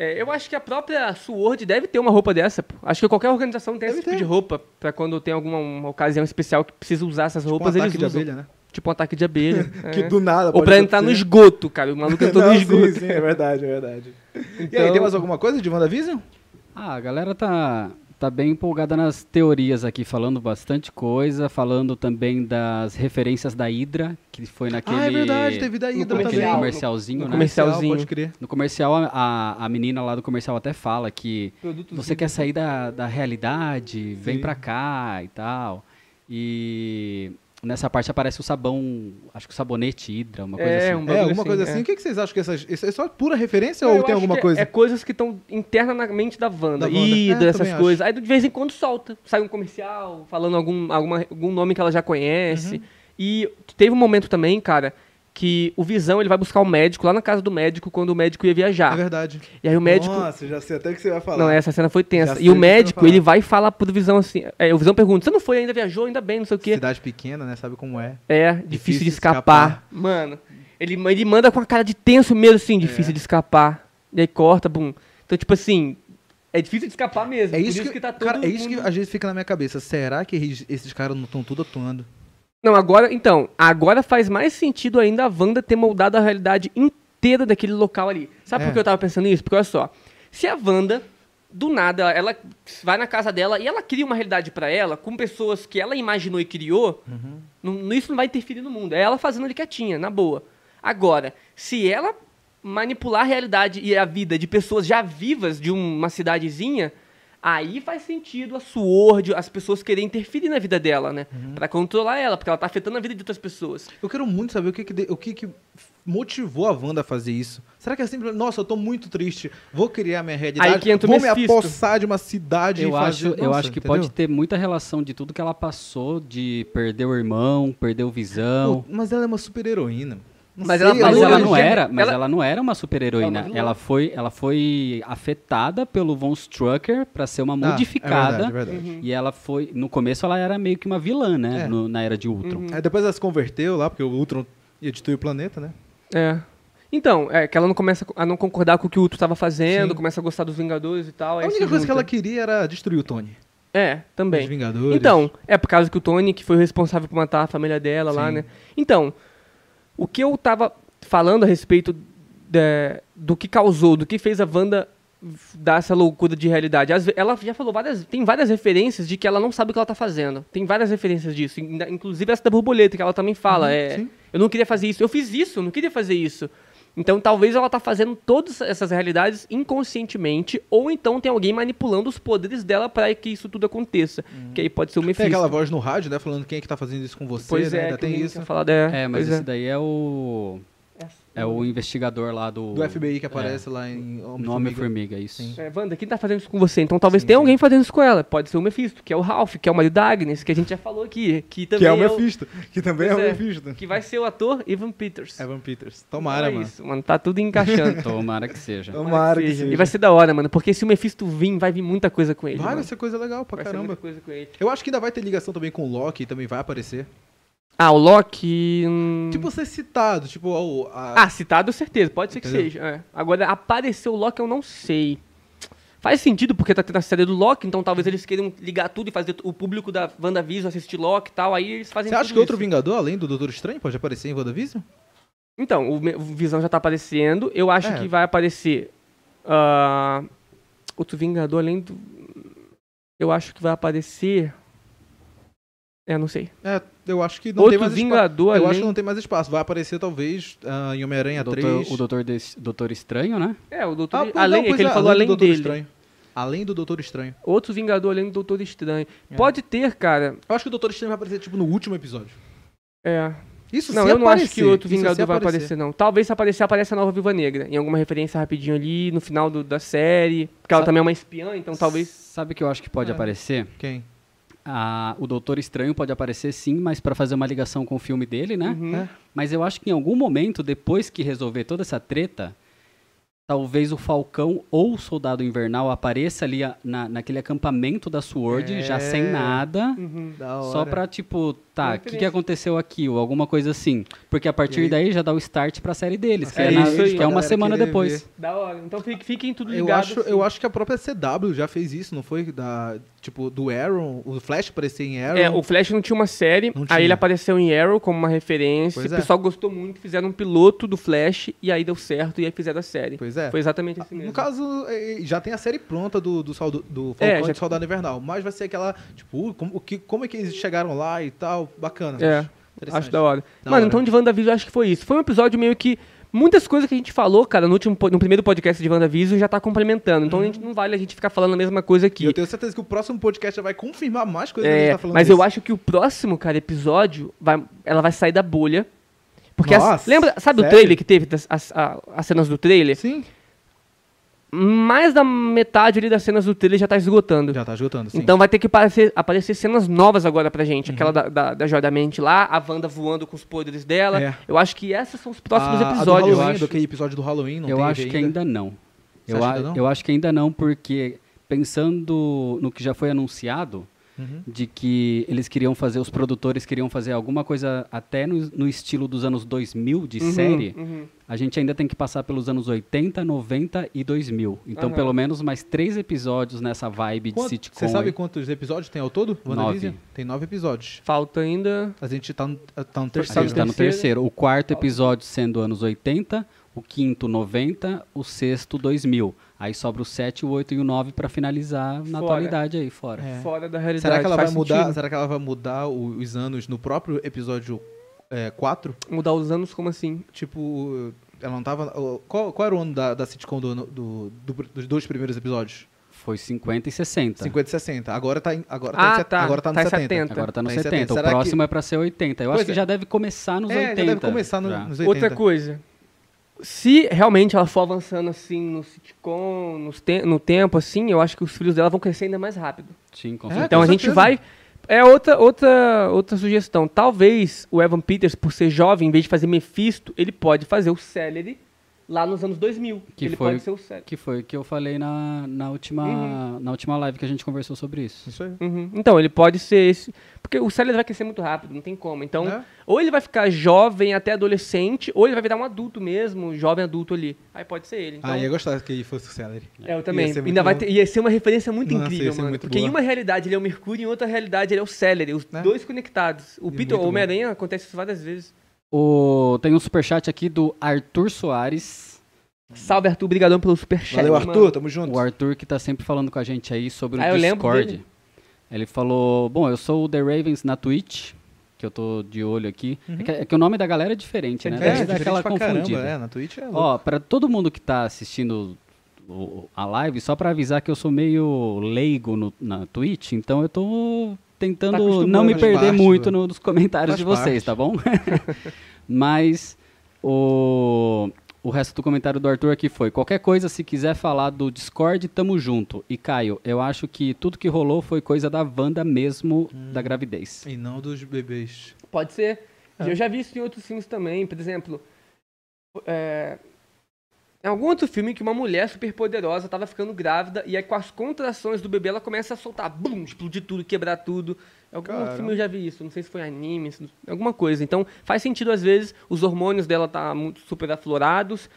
É, eu acho que a própria Sword deve ter uma roupa dessa. pô. Acho que qualquer organização tem Deve esse tipo ter. de roupa pra quando tem alguma uma ocasião especial que precisa usar essas Tipo roupas, um eles ataque de usam. abelha, né? Tipo um ataque de abelha. Que é. do nada Ou pra entrar no acontecer. esgoto, cara. O maluco entrou no Não, esgoto. Sim, sim, é verdade, é verdade. E aí, Então- tem mais alguma coisa de WandaVision? Ah, a galera tá, tá bem empolgada nas teorias aqui, falando bastante coisa, falando também das referências da Hydra, que foi naquele, Ah, é verdade, teve da no Hydra naquele comercial. também. comercialzinho, No né? comercialzinho. Pode crer. No comercial, a, a menina lá do comercial até fala que Produtos você quer sair da, da realidade, vem Sim. pra cá e tal. E nessa parte aparece o sabão, acho que o sabonete Hydra, uma coisa É, assim. um É, alguma coisa assim, assim. é. O que, vocês acham que essas. Isso é só pura referência Eu ou acho tem alguma é- coisa? É coisas que estão internas na mente da Wanda. Da Wanda. Hydra, É, essas coisas. Aí de vez em quando solta. Sai um comercial falando algum, alguma, algum nome que ela já conhece. Uhum. E teve um momento também, cara, que o Visão ele vai buscar o médico lá na casa do médico quando o médico ia É viajar. verdade. E aí o médico. Nossa, já sei até o que você vai falar. Não, essa cena foi tensa. E o que médico, ele vai falar pro Visão assim. É, o Visão pergunta: Você não foi ainda, viajou, ainda bem, não sei o quê. Cidade pequena, né? Sabe como é. É, difícil, Difícil de escapar. escapar. Mano, ele, ele manda com a cara de tenso mesmo, assim, É. difícil de escapar. E aí corta, bum. Então, tipo assim, é difícil de escapar mesmo. É por isso, que, tá todo cara, é isso que às vezes fica na minha cabeça. Será que esses caras não estão tudo atuando? Não, agora, então, agora faz mais sentido ainda a Wanda ter moldado a realidade inteira daquele local ali. Sabe É. por que eu tava pensando nisso? Porque olha só, se a Wanda, do nada, ela vai na casa dela e ela cria uma realidade pra ela com pessoas que ela imaginou e criou, não- isso não vai interferir no mundo. É ela fazendo ali quietinha, na boa. Agora, se ela manipular a realidade e a vida de pessoas já vivas de uma cidadezinha, aí faz sentido a Sword, as pessoas querem interferir na vida dela, né? Pra controlar ela, porque ela tá afetando a vida de outras pessoas. Eu quero muito saber o que, que, de- o que, que motivou a Wanda a fazer isso. Será que é simplesmente, nossa, eu tô muito triste, vou criar minha realidade, Aí que entra o vou me Mephisto. apossar de uma cidade Eu e acho, fazer... eu Nossa, acho que entendeu? pode ter muita relação de tudo que ela passou, de perder o irmão, perder o visão. Pô, mas ela é uma super heroína. Mas ela Mas ela não ela- era, mas ela- ela não era uma super-heroína. Ela não Ela era. foi, ela foi afetada pelo Von Strucker pra ser uma Ah, modificada. É verdade, é verdade. E ela foi, no começo ela era meio que uma vilã, né, É. no- na era de Ultron. Aí depois ela se converteu lá, porque o Ultron ia destruir o planeta, né? É. Então, é que ela não começa a não concordar com o que o Ultron tava fazendo, Sim. coisa a gostar dos Vingadores e tal. A única coisa que ela queria era destruir o Tony. É, Os também. Vingadores. Então, é por causa que o Tony, que foi o responsável por matar a família dela lá, Sim. né? Então, o que eu tava falando a respeito de- do que causou, do que fez a Wanda dar essa loucura de realidade. Ela já falou várias. Tem várias referências de que ela não sabe o que ela tá fazendo. Tem várias referências disso. in- Inclusive essa da borboleta, que ela também fala. Uhum, é, eu não queria fazer isso. Eu fiz isso, eu não queria fazer isso. Então talvez ela tá fazendo todas essas realidades inconscientemente, ou então tem alguém manipulando os poderes dela para que isso tudo aconteça. Que aí pode ser o Mephisto. Tem aquela voz no rádio, né? Falando quem é que tá fazendo isso com você, Pois né? é, Ainda tem isso. falado, é, É, mas pois esse daí é o é o investigador lá do Do FBI que aparece lá em no Homem-Formiga. Homem-Formiga, isso. Sim. É, Wanda, quem tá fazendo isso com você? Então talvez Sim, tenha sim. alguém fazendo isso com ela. Pode ser o Mephisto, que é o Ralph, que é o marido da Agnes, que a gente já falou aqui. Que também Que é o o- Mephisto. Que também é o é. Mephisto. que vai ser o ator Evan Peters. Evan Peters. Tomara, Então é mano. Isso, mano. Tá tudo encaixando. Tomara que seja. Tomara que seja. seja. E vai ser da hora, mano, porque se o Mephisto vir, vai vir muita coisa com ele. Vai, mano. vai ser coisa legal pra Vai ser caramba. muita coisa com ele. Eu acho que ainda vai ter ligação também com o Loki, também vai aparecer. Ah, o Loki. hum, Tipo, ser citado, tipo, o- a... Ah, citado certeza, pode ser que Entendeu? seja. é. Agora, apareceu o Loki, eu não sei. Faz sentido, porque tá tendo a série do Loki, então talvez eles queiram ligar tudo e fazer o público da WandaVision assistir Loki e tal, aí eles fazem Você acha que outro isso. Vingador, além do Doutor Estranho, pode aparecer em WandaVision? Então, o, o Visão já tá aparecendo, eu acho É. que vai aparecer ah, outro Vingador além do... Eu acho que vai aparecer... É, não sei. É, eu acho que não tem outro mais espaço. Vingador Eu além... acho que não tem mais espaço. Vai aparecer, talvez, ah, em Homem-Aranha O doutor, 3. o doutor, Des- doutor Estranho, né? É, o Doutor... Ah, pois além, não, é que ele é, falou do além Doutor dele. Estranho. além do Doutor Estranho. Outro Vingador além do Doutor Estranho. É. Pode ter, cara. Eu acho que o Doutor Estranho vai aparecer, tipo, no último episódio. É. Isso Não, se eu não acho aparecer. que outro Vingador vai aparecer, não. Talvez se aparecer, apareça a nova Viva Negra. Em alguma referência rapidinho ali, no final do- da série. Porque ela Sabe- também é uma espiã, então talvez. Sabe o que eu acho que pode É. aparecer? Quem? Ah, o Doutor Estranho pode aparecer sim, mas para fazer uma ligação com o filme dele, né? Uhum. É. Mas eu acho que em algum momento, depois que resolver toda essa treta, talvez o Falcão ou o Soldado Invernal apareça ali a- na, naquele acampamento da SWORD, É. já sem nada, Uhum. Da só pra, tipo, tá, o que, que aconteceu aqui? Ou alguma coisa assim. Porque a partir E aí- daí já dá o start pra série deles, que É é, na- isso aí. que é uma semana depois. ver. Da hora. Então fique- fiquem tudo Eu ligados. acho, eu acho que a própria CW já fez isso, não foi? Da, tipo, do Arrow, o Flash aparecer em Arrow. É, o Flash não tinha uma série, Não aí tinha. ele apareceu em Arrow como uma referência, Pois o é. pessoal gostou muito, fizeram um piloto do Flash, e aí deu certo, e aí fizeram a série. Pois é. Foi exatamente assim mesmo. No caso, é, já tem a série pronta do, do, Saldo- do Falcão É, e já- do Soldado Invernal, mas vai ser aquela, tipo, uh, como, que, como é que eles chegaram lá e tal, bacana. É, Interessante. Acho da hora. Da Mano, hora. então de WandaVision eu acho que foi isso. Foi um episódio meio que. Muitas coisas que a gente falou, cara, no, último, no primeiro podcast de WandaVision já tá complementando. Então a gente não vale a gente ficar falando a mesma coisa aqui. eu tenho certeza que o próximo podcast já vai confirmar mais coisas que a É, gente tá falando mas disso. eu acho que o próximo, cara, episódio, vai, ela vai sair da bolha. Porque as- Nossa, lembra, sabe o sério? trailer que teve, as, a- as cenas do trailer? Sim, Mais da metade ali das cenas do trailer já tá esgotando. já tá esgotando, sim. Então vai ter que aparecer, aparecer cenas novas agora pra Uhum. gente. Aquela da, da, da Joia da Mente lá, a Wanda voando com os poderes dela. É. Eu acho que esses são os próximos a, a do episódios. Halloween, eu acho. daquele episódio do Halloween, não eu acho que ainda não. Você Eu, acha a- ainda não? eu acho que ainda não, porque pensando no que já foi anunciado, Uhum. de que eles queriam fazer, os produtores queriam fazer alguma coisa até no, no estilo dos anos 2000 de Uhum, série, uhum. a gente ainda tem que passar pelos anos 80, 90 e 2000. Então, pelo menos mais três episódios nessa vibe de Quanto- sitcom. Você sabe quantos episódios tem ao todo? Nove. Tem nove episódios. Falta ainda. A gente tá no, tá no A terceiro. gente tá no terceiro. terceiro. O quarto episódio sendo anos 80, o quinto 90, o sexto 2000. Aí sobra o 7, o 8 e o 9 pra finalizar na Fora. atualidade aí, fora. É. Fora da realidade. Será que ela vai mudar? Será que ela vai mudar o- os anos no próprio episódio é, 4? Mudar os anos, como assim? Tipo, ela não tava. o- Qual, qual era o ano da, da sitcom do, do- do- dos dois primeiros episódios? Foi 50 e 60. 50 e 60. Agora tá, em, agora Ah, tá, em set- tá. Agora tá no Tá em 70. 70. Agora tá no Tá em 70. 70. O Será que- próximo é pra ser 80. Eu Pois acho que é. já deve começar nos É, 80. já deve começar no- nos 80. Outra coisa. Se realmente ela for avançando assim no sitcom, nos te- no tempo, assim, eu acho que os filhos dela vão crescer ainda mais rápido. Sim, com É, certeza. Então com a gente certeza. vai. É outra, outra, outra sugestão. Talvez o Evan Peters, por ser jovem, em vez de fazer Mephisto, ele pode fazer o Celery lá nos anos 2000. Que ele foi- pode ser o Celery. Que foi o que eu falei na, na, última, Uhum. na última live que a gente conversou sobre isso. Isso aí. Uhum. Então, ele pode ser esse. Porque o Celery vai crescer muito rápido, não tem como. Então, É. ou ele vai ficar jovem até adolescente, ou ele vai virar um adulto mesmo, jovem adulto ali. Aí pode ser ele. Então, Ah, ia gostar que ele fosse o Celery. É, eu também. Ia Ainda vai ter, ia ser uma referência muito Nossa, incrível, mano. muito Porque boa. em uma realidade ele é o Mercúrio, em outra realidade ele é o Celery. Os Né? dois conectados. O E Peter, o. Homem-Aranha, acontece isso várias vezes. O, tem um superchat aqui do Arthur Soares. Salve, Arthur. Obrigadão pelo superchat. Valeu, mano. Arthur. Tamo junto. O Arthur que tá sempre falando com a gente aí sobre o Ah, eu lembro Discord. dele. Ele falou, bom, eu sou o The Ravens na Twitch, que eu tô de olho aqui. É, que, é que o nome da galera é diferente, né? É, dá diferente aquela pra confundida. Caramba, é, na Twitch é louco. Ó, pra todo mundo que tá assistindo o- a live, só pra avisar que eu sou meio leigo no- na Twitch, então eu tô tentando acostumando, não me perder parte muito no- nos comentários faz de vocês, parte. tá bom? Mas o, o resto do comentário do Arthur aqui foi: qualquer coisa, se quiser falar do Discord, tamo junto. E Caio, eu acho que tudo que rolou foi coisa da Wanda mesmo, Hum. da gravidez. E não dos bebês. Pode ser. É. Eu já vi isso em outros filmes também. Por exemplo, é, em algum outro filme que uma mulher super poderosa tava ficando grávida e aí com as contrações do bebê ela começa a soltar, bum, explodir tudo, quebrar tudo. Em algum Caramba. filme eu já vi isso. Não sei se foi anime, alguma coisa. Então faz sentido às vezes os hormônios dela tá muito super aflorados.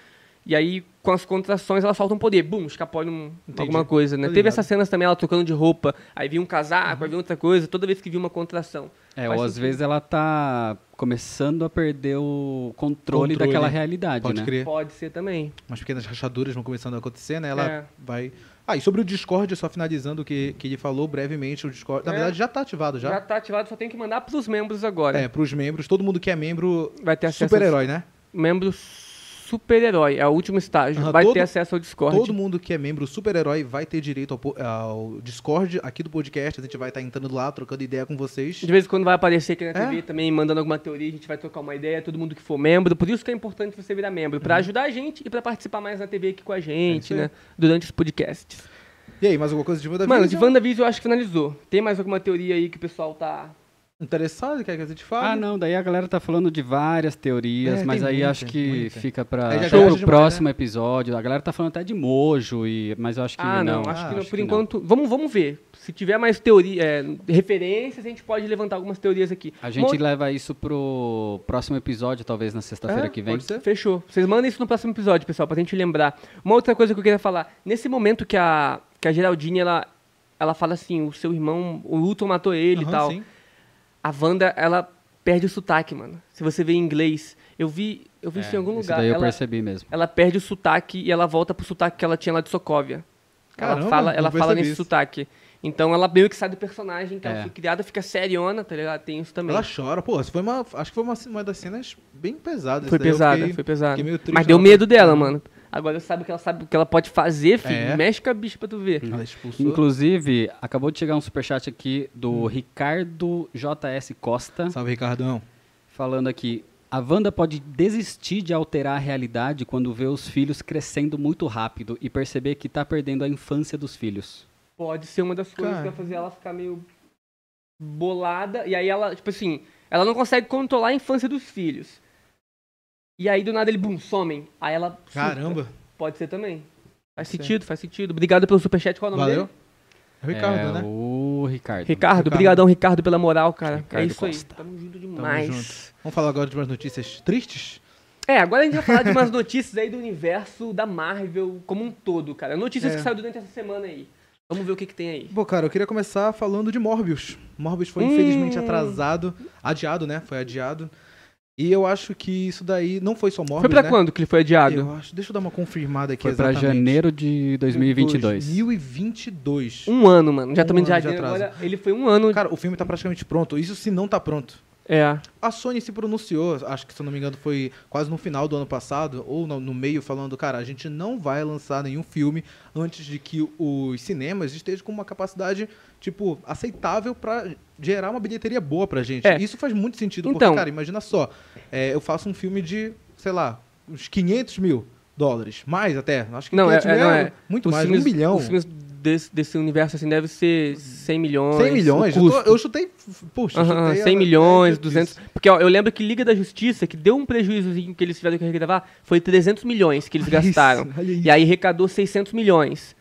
E aí, com as contrações, ela solta um poder. Bum, escapole um, Entendi. alguma coisa, né? Tô Teve essas cenas também, ela trocando de roupa. Aí vinha um casaco, aí vinha outra coisa. Toda vez que vinha uma contração. É, Faz ou às vezes ela tá começando a perder o controle, Controle. daquela realidade, Pode né? crer. Pode ser também. Umas pequenas rachaduras vão começando a acontecer, né? Ela É. vai. Ah, e sobre o Discord, só finalizando o que, que ele falou brevemente, o Discord. Na É. verdade, já tá ativado já. Já tá ativado, só tem que mandar pros membros agora. É, pros membros, todo mundo que é membro Vai ter acesso super-herói, né? membros super-herói. É o último estágio. Aham, vai todo- ter acesso ao Discord. Todo mundo que é membro super-herói vai ter direito ao, ao Discord aqui do podcast. A gente vai estar entrando lá, trocando ideia com vocês. De vez em quando vai aparecer aqui na É. TV também, mandando alguma teoria, a gente vai trocar uma ideia, todo mundo que for membro. Por isso que é importante você virar membro, pra ajudar a gente e pra participar mais na TV aqui com a Uhum. É gente, aí. né? Durante os podcasts. E aí, mais alguma coisa de WandaVision? Mano, de WandaVision eu acho que finalizou. Tem mais alguma teoria aí que o pessoal tá. Interessado? Quer que a gente fale? Ah, não, daí a galera tá falando de várias teorias, É, mas aí muita, acho que muita. fica viaja demais, próximo episódio. A galera tá falando até de Mojo, e, mas eu acho que ah, não. não, acho Ah, que não. acho Por que não. enquanto. Vamos, vamos ver. Se tiver mais teoria, é, referências, a gente pode levantar algumas teorias aqui. A gente Uma- leva isso pro próximo episódio, talvez na sexta-feira É, que vem. pode ser. Fechou. Vocês mandem isso no próximo episódio, pessoal, pra gente lembrar. Uma outra coisa que eu queria falar. Nesse momento que a, que a Geraldine, ela, ela fala assim, o seu irmão, o Ultron matou ele e Aham, tal. sim. A Wanda, ela perde o sotaque, mano. Se você vê em inglês. Eu vi, eu vi isso em algum É, Isso lugar. daí eu Ela, percebi mesmo. ela perde o sotaque e ela volta pro sotaque que ela tinha lá de Sokovia. Ela Caramba, fala, ela fala nesse isso. sotaque. Então ela meio que sai do personagem que ela É. foi criada, fica seriona, tá ligado? Tem isso também. Ela chora. Pô, isso foi uma, acho que foi uma, uma das cenas bem pesadas. Foi pesada, fiquei- foi pesada. Mas deu medo dela, mano. Agora sabe o que ela sabe o que ela pode fazer, filho. É. Mexe com a bicha pra tu ver. Ela expulsou. Inclusive, acabou de chegar um superchat aqui do Ricardo JS Costa, Salve, Ricardão. falando aqui. A Wanda pode desistir de alterar a realidade quando vê os filhos crescendo muito rápido e perceber que tá perdendo a infância dos filhos. Pode ser uma das coisas Cara. que vai fazer ela ficar meio bolada. E aí ela, tipo assim, ela não consegue controlar a infância dos filhos. E aí do nada ele, bum, somem. Aí ela. surta. Caramba. Pode ser também. Faz Sim. sentido, faz sentido. Obrigado pelo superchat. Qual é o nome Valeu. dele? É o Ricardo, é né? o Ricardo. Ricardo. Ricardo. Obrigadão, Ricardo, pela moral, cara. é Ricardo isso aí. Costa. Tamo junto Tamo demais. junto. Vamos falar agora de umas notícias tristes? É, agora a gente vai falar de umas notícias aí do universo da Marvel como um todo, cara. Notícias É. que saiu durante essa semana aí. Vamos ver o que, que tem aí. Bom, cara, eu queria começar falando de Morbius. Morbius foi Hum. infelizmente atrasado, adiado, né? Foi adiado. E eu acho que isso daí não foi só Morbius, Foi pra né? quando que ele foi adiado? Eu acho, deixa eu dar uma confirmada aqui Foi pra exatamente. janeiro de 2022. 2022. Um ano, mano. Já Um ano de janeiro agora. Ele foi um ano. Cara, o filme tá praticamente pronto. Isso se não tá pronto. É. A Sony se pronunciou, acho que se eu não me engano foi quase no final do ano passado, ou no, no meio, falando, cara, a gente não vai lançar nenhum filme antes de que os cinemas estejam com uma capacidade, tipo, aceitável pra gerar uma bilheteria boa pra gente. É. Isso faz muito sentido, Então- porque, cara, imagina só, é, eu faço um filme de, sei lá, uns 500 mil dólares, mais até, acho que Não, é, 500 mil é, não, é é. muito mais, filmes- um bilhão. Os filmes desse, desse universo, assim, deve ser 100 milhões. 100 milhões, eu, tô- eu chutei, puxa, eu Aham, chutei 100 a- milhões, é, 200. Porque ó, eu lembro que Liga da Justiça, que deu um prejuízo que eles tiveram que regravar, foi 300 milhões que eles Olha gastaram. isso. E aí arrecadou 600 milhões.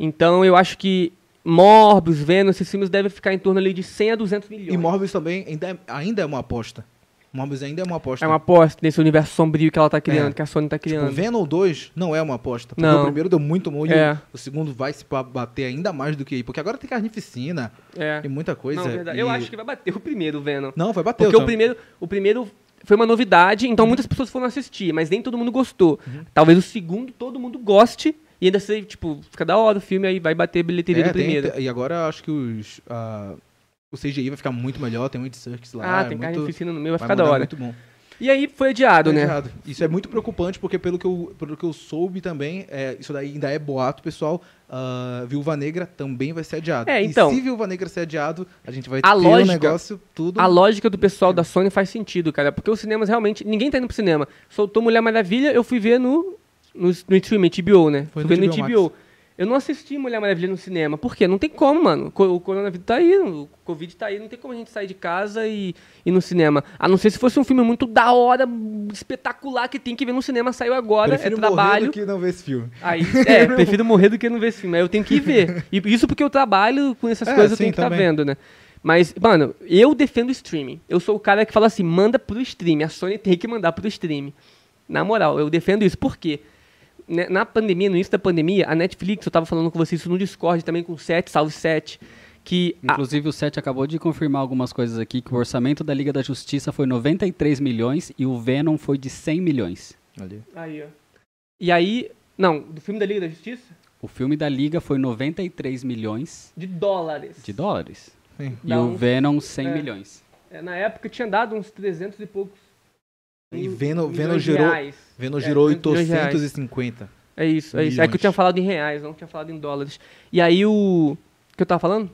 Então eu acho que Morbius, Venom, esses filmes devem ficar em torno ali de 100 a 200 milhões. E Morbius também ainda é, ainda é uma aposta. Morbius ainda é uma aposta. É uma aposta nesse universo sombrio que ela tá criando, É. que a Sony tá Tipo, criando. Venom 2 não é uma aposta. Porque Não. o primeiro deu muito e É. o, o segundo vai se bater ainda mais do que aí. Porque agora tem carnificina é. e muita coisa. Não, verdade. e- Eu acho que vai bater o primeiro, Venom. Não, vai bater. Porque o também. primeiro, o primeiro foi uma novidade, então muitas pessoas foram assistir, mas nem todo mundo gostou. Uhum. Talvez o segundo todo mundo goste e ainda seja, tipo, fica da hora o filme, aí vai bater a bilheteria É, do tem- primeiro. e agora eu acho que os, ah, o CGI vai ficar muito melhor. Tem um Serkis lá. ah, é tem muito, no meio, vai vai ficar da hora. muito bom. E aí foi adiado, É né? errado. Isso é muito preocupante, porque pelo que eu, pelo que eu soube também, é, isso daí ainda é boato, pessoal. ah, Viúva Negra também vai ser adiado. É, então- E se Viúva Negra ser adiado, a gente vai A ter um lógica- negócio tudo. A lógica do pessoal da Sony faz sentido, cara, porque os cinemas realmente. Ninguém tá indo pro cinema. Soltou Mulher Maravilha, eu fui ver no. No, no streaming, HBO, né? Foi no no HBO HBO. Eu não assisti Mulher Maravilha no cinema. Por quê? Não tem como, mano. O coronavírus tá aí, o Covid tá aí, não tem como a gente sair de casa e ir no cinema. A não ser se fosse um filme muito da hora, espetacular, que tem que ver no cinema, saiu agora, Prefiro é morrer trabalho. do que não ver esse filme. Aí, é, prefiro morrer do que não ver esse filme. Aí eu tenho que ir ver. E isso porque eu trabalho com essas É, coisas, eu sim, tenho que estar também. vendo, né? Mas, mano, eu defendo o streaming. Eu sou o cara que fala assim, manda pro streaming. A Sony tem que mandar pro streaming. Na moral, eu defendo isso. Por quê? Né, Na pandemia, no início da pandemia, a Netflix, eu tava falando com vocês isso no Discord também com o 7, salve 7, que... a- Inclusive, o Sete acabou de confirmar algumas coisas aqui, que o orçamento da Liga da Justiça foi 93 milhões e o Venom foi de 100 milhões. Ali. Aí, ó. E aí... Não, do filme da Liga da Justiça? O filme da Liga foi 93 milhões De dólares. de dólares. Sim. E Dá o uns- Venom 100 é. milhões. É, na época tinha dado uns 300 e poucos. E milhões Venom de gerou, reais. Venom É, gerou milhões de reais. 850. É isso, é isso. É que eu Milhões. tinha falado em reais, não tinha falado em dólares. E aí o. O que eu tava falando?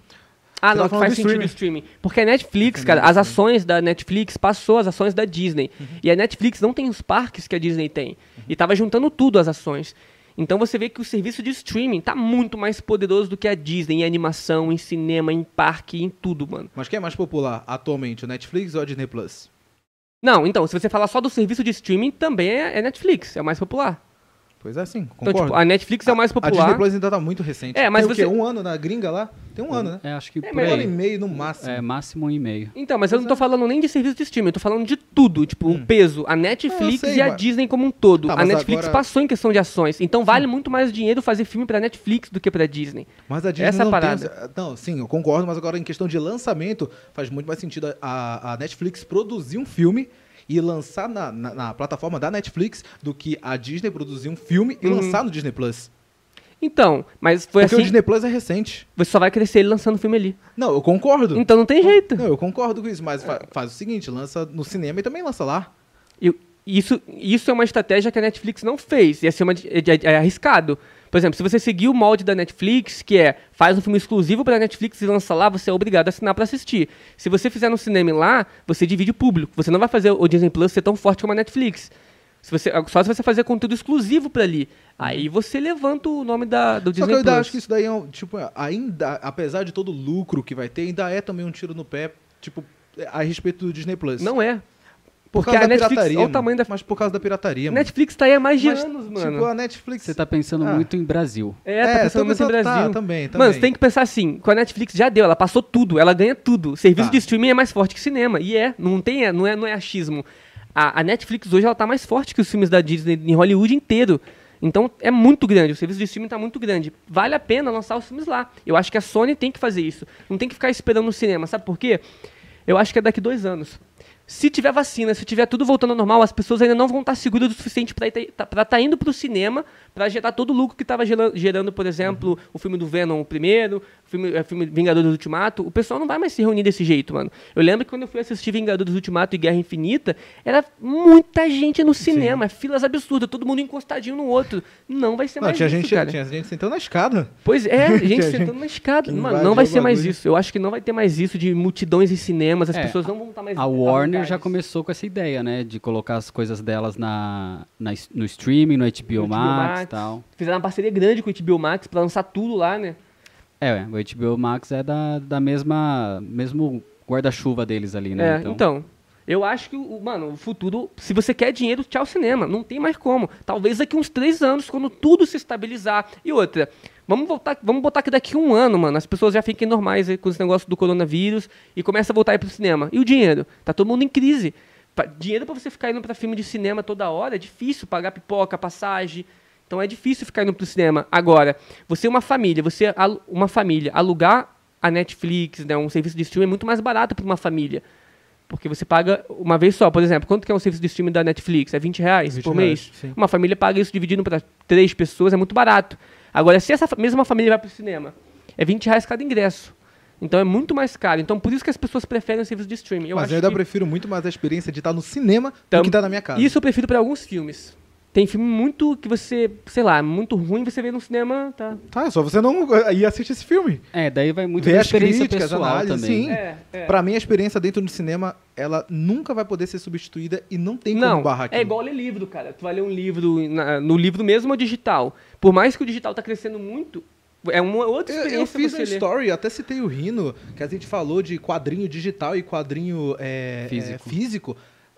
Ah, Você não, que faz do sentido o streaming. Porque a Netflix, cara, as ações da Netflix passou as ações da Disney. Uhum. E a Netflix não tem os parques que a Disney tem. E tava juntando tudo as ações. Então você vê que o serviço de streaming tá muito mais poderoso do que a Disney em animação, em cinema, em parque, em tudo, mano. Mas quem é mais popular atualmente, o Netflix ou a Disney Plus? Não, então, se você falar só do serviço de streaming, também é, é Netflix, é o mais popular. Pois é, sim, Então, concordo. tipo, a Netflix é o mais A Disney popular. Plus ainda tá muito recente. É, mas Tem o você- quê? Um ano na gringa lá? Tem um ano, né? É, acho que É, Um ano e meio no máximo. É, máximo um e meio. Então, mas eu não Pois tô é. falando nem de serviço de streaming, eu tô falando de tudo, tipo, o peso, a Netflix sei, e a mas- Disney como um todo. Tá, a Netflix agora- passou em questão de ações, então vale muito mais dinheiro fazer filme pra Netflix do que pra Disney. Mas a Disney Essa é não parada. tem... Não, sim, eu concordo, mas agora em questão de lançamento, faz muito mais sentido a, a Netflix produzir um filme e lançar na, na, na plataforma da Netflix do que a Disney produzir um filme e Uhum. lançar no Disney Plus. Então, mas foi Porque o assim, Disney Plus é recente. você só vai crescer ele lançando filme ali. Não, eu concordo. Então não tem jeito. Não, eu concordo com isso, mas fa- faz o seguinte, lança no cinema e também lança lá. E isso, isso é uma estratégia que a Netflix não fez. Ia ser uma, é, é- é arriscado. Por exemplo, se você seguir o molde da Netflix, que é faz um filme exclusivo para Netflix e lança lá, você é obrigado a assinar para assistir. Se você fizer no cinema lá, você divide o público. Você não vai fazer o Disney Plus ser tão forte como a Netflix. Se você, só se você fazer conteúdo exclusivo para ali. Aí você levanta o nome da, do Só Disney que eu ainda Plus. acho que isso daí é um, tipo, ainda, apesar de todo o lucro que vai ter, ainda é também um tiro no pé, tipo, a respeito do Disney Plus. Não é. Por porque causa a da Netflix- pirataria. olha o tamanho da- Mas por causa da pirataria, A mano. Netflix tá aí há mais de Mas, anos, mano. Tipo, a Netflix. Você tá pensando Ah. muito em Brasil. É, tá É, pensando tô muito em tá, Brasil. também, também. Mano, você tem que pensar assim, com a Netflix já deu, ela passou tudo, ela ganha tudo. Serviço Tá. de streaming é mais forte que cinema. E é, não tem, não é, não é achismo. A, a Netflix hoje ela tá mais forte que os filmes da Disney em Hollywood inteiro. Então é muito grande, o serviço de streaming tá muito grande. Vale a pena lançar os filmes lá. Eu acho que a Sony tem que fazer isso. Não tem que ficar esperando no cinema. Sabe por quê? Eu acho que é daqui dois anos. Se tiver vacina, se tiver tudo voltando ao normal, as pessoas ainda não vão estar seguras o suficiente para estar tá indo para o cinema para gerar todo o lucro que estava gerando, por exemplo, o filme do Venom o primeiro, o filme, o filme Vingadores Ultimato. O pessoal não vai mais se reunir desse jeito, mano. Eu lembro que quando eu fui assistir Vingadores Ultimato e Guerra Infinita, era muita gente no cinema, filas absurdas, todo mundo encostadinho no outro. Não vai ser Não, mais tinha isso, gente, cara. tinha gente sentando na escada. Pois é, gente sentando gente na escada. Mano, não vai o ser mais isso. Eu acho que não vai ter mais isso de multidões em cinemas, as É, pessoas não vão estar mais A Warner já vontades. começou com essa ideia, né? De colocar as coisas delas na, na no streaming, no HBO, HBO Max e tal. Fizeram uma parceria grande com o HBO Max pra lançar tudo lá, né? É, o HBO Max é da, da mesma mesmo guarda-chuva deles ali, né? É, então. Eu acho que, mano, o futuro, se você quer dinheiro, tchau cinema. Não tem mais como. Talvez daqui uns três anos, quando tudo se estabilizar. E outra, vamos voltar, vamos botar que daqui um ano, mano, as pessoas já fiquem normais com esse negócio do coronavírus e começa a voltar aí pro cinema. E o dinheiro? Tá todo mundo em crise. Dinheiro pra você ficar indo pra filme de cinema toda hora é difícil. Pagar pipoca, passagem. Então é difícil ficar indo pro cinema. Agora, você é uma família, você uma família, alugar a Netflix, né, um serviço de streaming é muito mais barato para uma família. Porque você paga uma vez só, por exemplo, quanto que é um serviço de streaming da Netflix? É 20 reais 20 por reais, mês? sim. Uma família paga isso dividindo para três pessoas, é muito barato. Agora, se essa mesma família vai para o cinema, é 20 reais cada ingresso. Então é muito mais caro. Então por isso que as pessoas preferem o serviço de streaming. Eu mas eu ainda que prefiro muito mais a experiência de estar no cinema Tam- do que estar na minha casa. Isso eu prefiro para alguns filmes. Tem filme muito que você, sei lá, muito ruim, você vê no cinema, tá? Tá, só você não ir assistir esse filme. É, daí vai muito Ver da as experiência críticas, pessoal análises, também. sim. É, é. Pra mim, a experiência dentro do cinema, ela nunca vai poder ser substituída e não tem Não, como barrar aquilo. é igual ler livro, cara. Tu vai ler um livro na- no livro mesmo ou digital. Por mais que o digital tá crescendo muito, é uma outra Eu, eu experiência fiz você um ler. story, até citei o Rino, que a gente falou de quadrinho digital e quadrinho é, Físico. é, físico.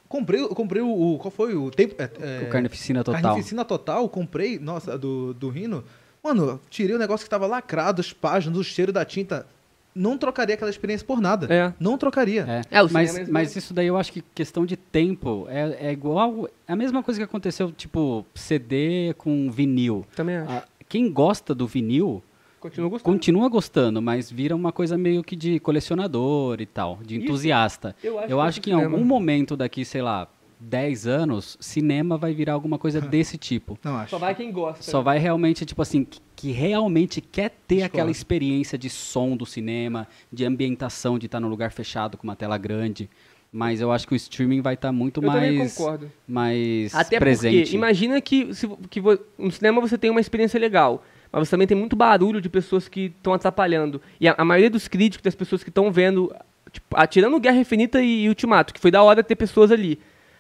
Comprei, comprei o, o- Qual foi o tempo? É, é, O Carnificina Total. Carnificina Total, comprei, nossa, do, do Rino. Mano, tirei o negócio que tava lacrado, as páginas, o cheiro da tinta. Não trocaria aquela experiência por nada. É. Não trocaria. É, É, o mas, é mas isso daí eu acho que questão de tempo é, é igual. É a mesma coisa que aconteceu, tipo, CD com vinil. Também acho. Quem gosta do vinil Continua gostando. continua gostando, mas vira uma coisa meio que de colecionador e tal, de Isso. entusiasta. Eu acho Eu que acho é que em algum momento daqui, sei lá, 10 anos, cinema vai virar alguma coisa desse tipo. Não acho. Só vai quem gosta. Só né? vai realmente, tipo assim, que, que realmente quer ter aquela experiência de som do cinema, de ambientação, de estar num lugar fechado com uma tela grande. mas eu acho que o streaming vai estar muito Eu mais, concordo. mais Até presente. porque, imagina que, se, que vo- no cinema você tem uma experiência legal, mas você também tem muito barulho de pessoas que estão atrapalhando. E a, a maioria dos críticos, das pessoas que estão vendo, tipo, ah, tirando Guerra Infinita e Ultimato, que foi da hora ter pessoas ali.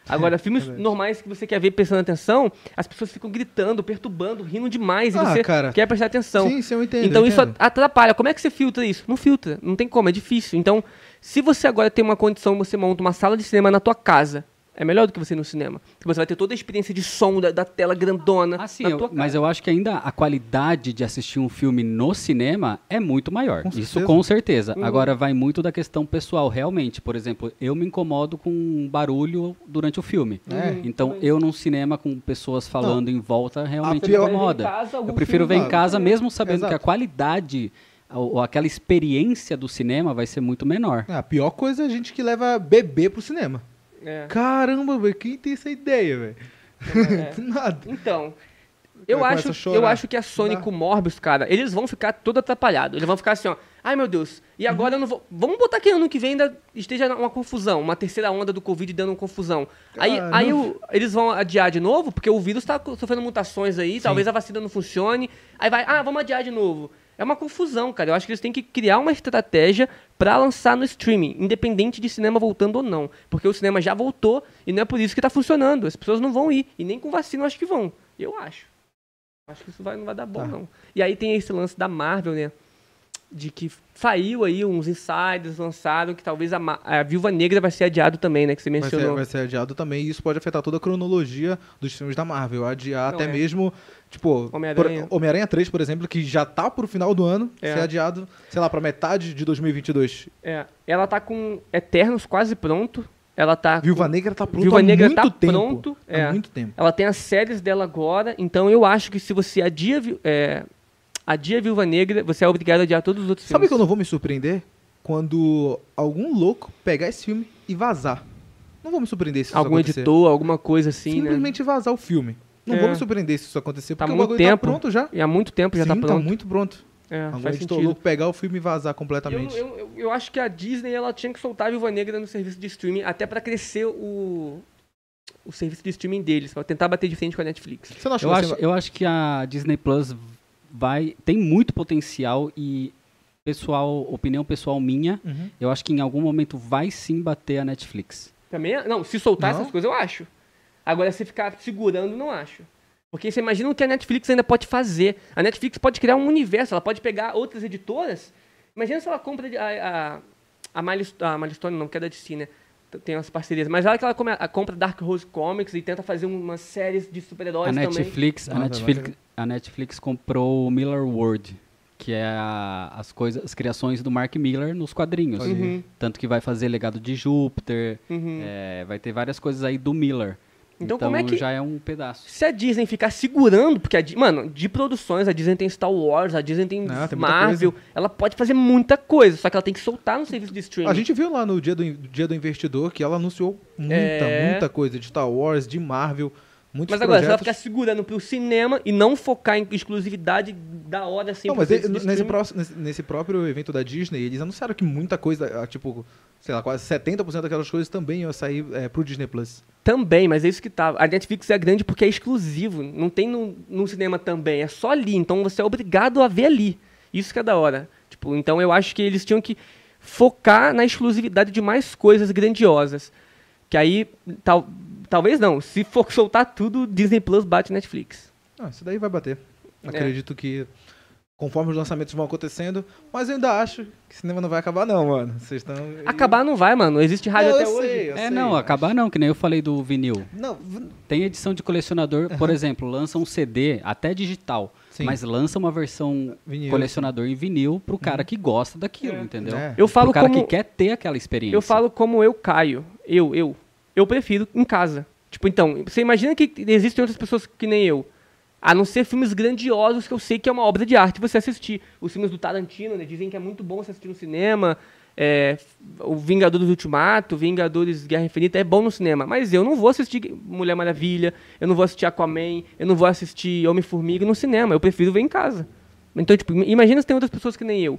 Agora, filmes verdade. normais que você quer ver prestando atenção, as pessoas ficam gritando, perturbando, rindo demais, e Ah, você cara. quer prestar atenção. Sim, sim, eu entendo. Então eu isso entendo. atrapalha. Como é que você filtra isso? Não filtra. Não tem como, é difícil. Então, se você agora tem uma condição, você monta uma sala de cinema na tua casa, é melhor do que você ir no cinema. Porque você vai ter toda a experiência de som da, da tela grandona Assim, na eu- mas eu acho que ainda a qualidade de assistir um filme no cinema é muito maior. Com Isso certeza. com certeza. Uhum. Agora vai muito da questão pessoal, realmente. Por exemplo, eu me incomodo com barulho durante o filme. É. Então, eu num cinema com pessoas falando em volta realmente A pior- incomoda. casa Eu prefiro ver em casa, É, mesmo sabendo que a exato. qualidade ou, aquela experiência do cinema vai ser muito menor. Ah, a pior coisa é a gente que leva bebê pro cinema. É. Caramba, velho, quem tem essa ideia, velho? É. Nada. Então, eu acho, eu acho que a Sony com Morbius, cara, eles vão ficar todo atrapalhados. Eles vão ficar assim, ó. Ai, meu Deus. E agora eu não vou. Vamos botar que ano que vem ainda esteja uma confusão, uma terceira onda do Covid dando uma confusão. Aí, aí o- eles vão adiar de novo, porque o vírus tá sofrendo mutações aí, talvez a vacina não funcione. Aí vai, ah, vamos adiar de novo. É uma confusão, cara. Eu acho que eles têm que criar uma estratégia pra lançar no streaming, independente de cinema voltando ou não. Porque o cinema já voltou e não é por isso que tá funcionando. As pessoas não vão ir. E nem com vacina eu acho que vão. Eu acho. Acho que isso vai, não vai dar bom, Tá. não. E aí tem esse lance da Marvel, né? De que saiu aí uns insiders, lançaram que talvez a, a Viúva Negra vai ser adiado também, né? Que você Vai ser, mencionou. vai ser adiado também e isso pode afetar toda a cronologia dos filmes da Marvel. Adiar Não, até é. mesmo, tipo, Homem-Aranha. Homem-Aranha 3, por exemplo, que já tá pro final do ano, É. ser adiado, sei lá, pra metade de 2022. É, ela tá com Eternos quase pronto. Ela tá. Viúva com- Negra tá pronto Viúva há Negra muito tá tempo. pronto, Há é. muito tempo. Ela tem as séries dela agora. Então eu acho que se você adia, é, adia Viúva Negra, você é obrigado a adiar todos os outros Sabe filmes. que eu não vou me surpreender? Quando algum louco pegar esse filme e vazar. Não vou me surpreender se isso Algum acontecer. editor, alguma coisa assim, né? Simplesmente vazar o filme. Não É. vou me surpreender se isso acontecer, Tá porque o muito bagulho tempo. tá pronto já. E há muito tempo já Sim, tá pronto. muito pronto. É, Algum faz editor sentido. louco pegar o filme e vazar Eu, completamente. eu, eu, eu acho que a Disney ela tinha que soltar a Viúva Negra no serviço de streaming, até pra crescer o, o serviço de streaming deles, pra tentar bater de frente com a Netflix. Você não acha Eu que acho, você eu acho que a Disney Plus vai tem muito potencial e pessoal, opinião pessoal minha, Uhum. eu acho que em algum momento vai sim bater a Netflix. Também, é- não, se soltar Não? essas coisas eu acho. Agora, se ficar segurando, não acho. Porque você imagina o que a Netflix ainda pode fazer. A Netflix pode criar um universo, ela pode pegar outras editoras. Imagina se ela compra a, a, a, Milest- a Milestone, não, que é da DC, né? Tem umas parcerias. Mas ela que ela come- compra Dark Rose Comics e tenta fazer umas séries de super-heróis também. Netflix, a Netflix, a Netflix comprou o Miller World, que é a- as coisas, as criações do Mark Miller nos quadrinhos. Aí. Uhum, Tanto que vai fazer Legado de Júpiter, uhum. é, vai ter várias coisas aí do Miller. Então, como é que- já é um pedaço. Se a Disney ficar segurando, porque, a, Di- mano, de produções, a Disney tem Star Wars, a Disney tem, Ah, tem Marvel, ela pode fazer muita coisa, só que ela tem que soltar no serviço de streaming. A gente viu lá no dia do, dia do investidor que ela anunciou muita, É. muita coisa de Star Wars, de Marvel, muitos Mas agora, se ela projetos. ficar segurando pro cinema e não focar em exclusividade da hora, assim, Não, mas ele- nesse, próximo- nesse, nesse próprio evento da Disney, eles anunciaram que muita coisa, ah, tipo, sei lá, quase 70% daquelas coisas também iam sair é, pro Disney Plus. Também, mas é isso que tá. A Netflix é grande porque é exclusivo. Não tem no, no cinema também. É só ali. Então você é obrigado a ver ali. Isso que é da hora. Tipo, então eu acho que eles tinham que focar na exclusividade de mais coisas grandiosas. Que aí, tal, talvez não. Se for soltar tudo, Disney Plus bate Netflix. Ah, isso daí vai bater. É. Acredito que conforme os lançamentos vão acontecendo, mas eu ainda acho que cinema não vai acabar não, mano. Vocês estão Acabar não vai, mano. Existe rádio Não, até hoje. sei, É, sei, não, mas- acabar não, que nem eu falei do vinil. Não, v- Tem edição de colecionador, por exemplo, lança um CD, até digital, Sim. mas lança uma versão vinil, colecionador em vinil pro cara que gosta daquilo, É. entendeu? É. Eu falo pro cara como que quer ter aquela experiência. Eu falo como eu caio. Eu, eu. Eu prefiro em casa. Tipo, então, você imagina que existem outras pessoas que nem eu. A não ser filmes grandiosos que eu sei que é uma obra de arte você assistir. Os filmes do Tarantino, né? Dizem que é muito bom você assistir no cinema. É, o Vingadores Ultimato, Vingadores Guerra Infinita é bom no cinema. Mas eu não vou assistir Mulher Maravilha, eu não vou assistir Aquaman, eu não vou assistir Homem-Formiga no cinema. Eu prefiro ver em casa. Então, tipo, imagina se tem outras pessoas que nem eu.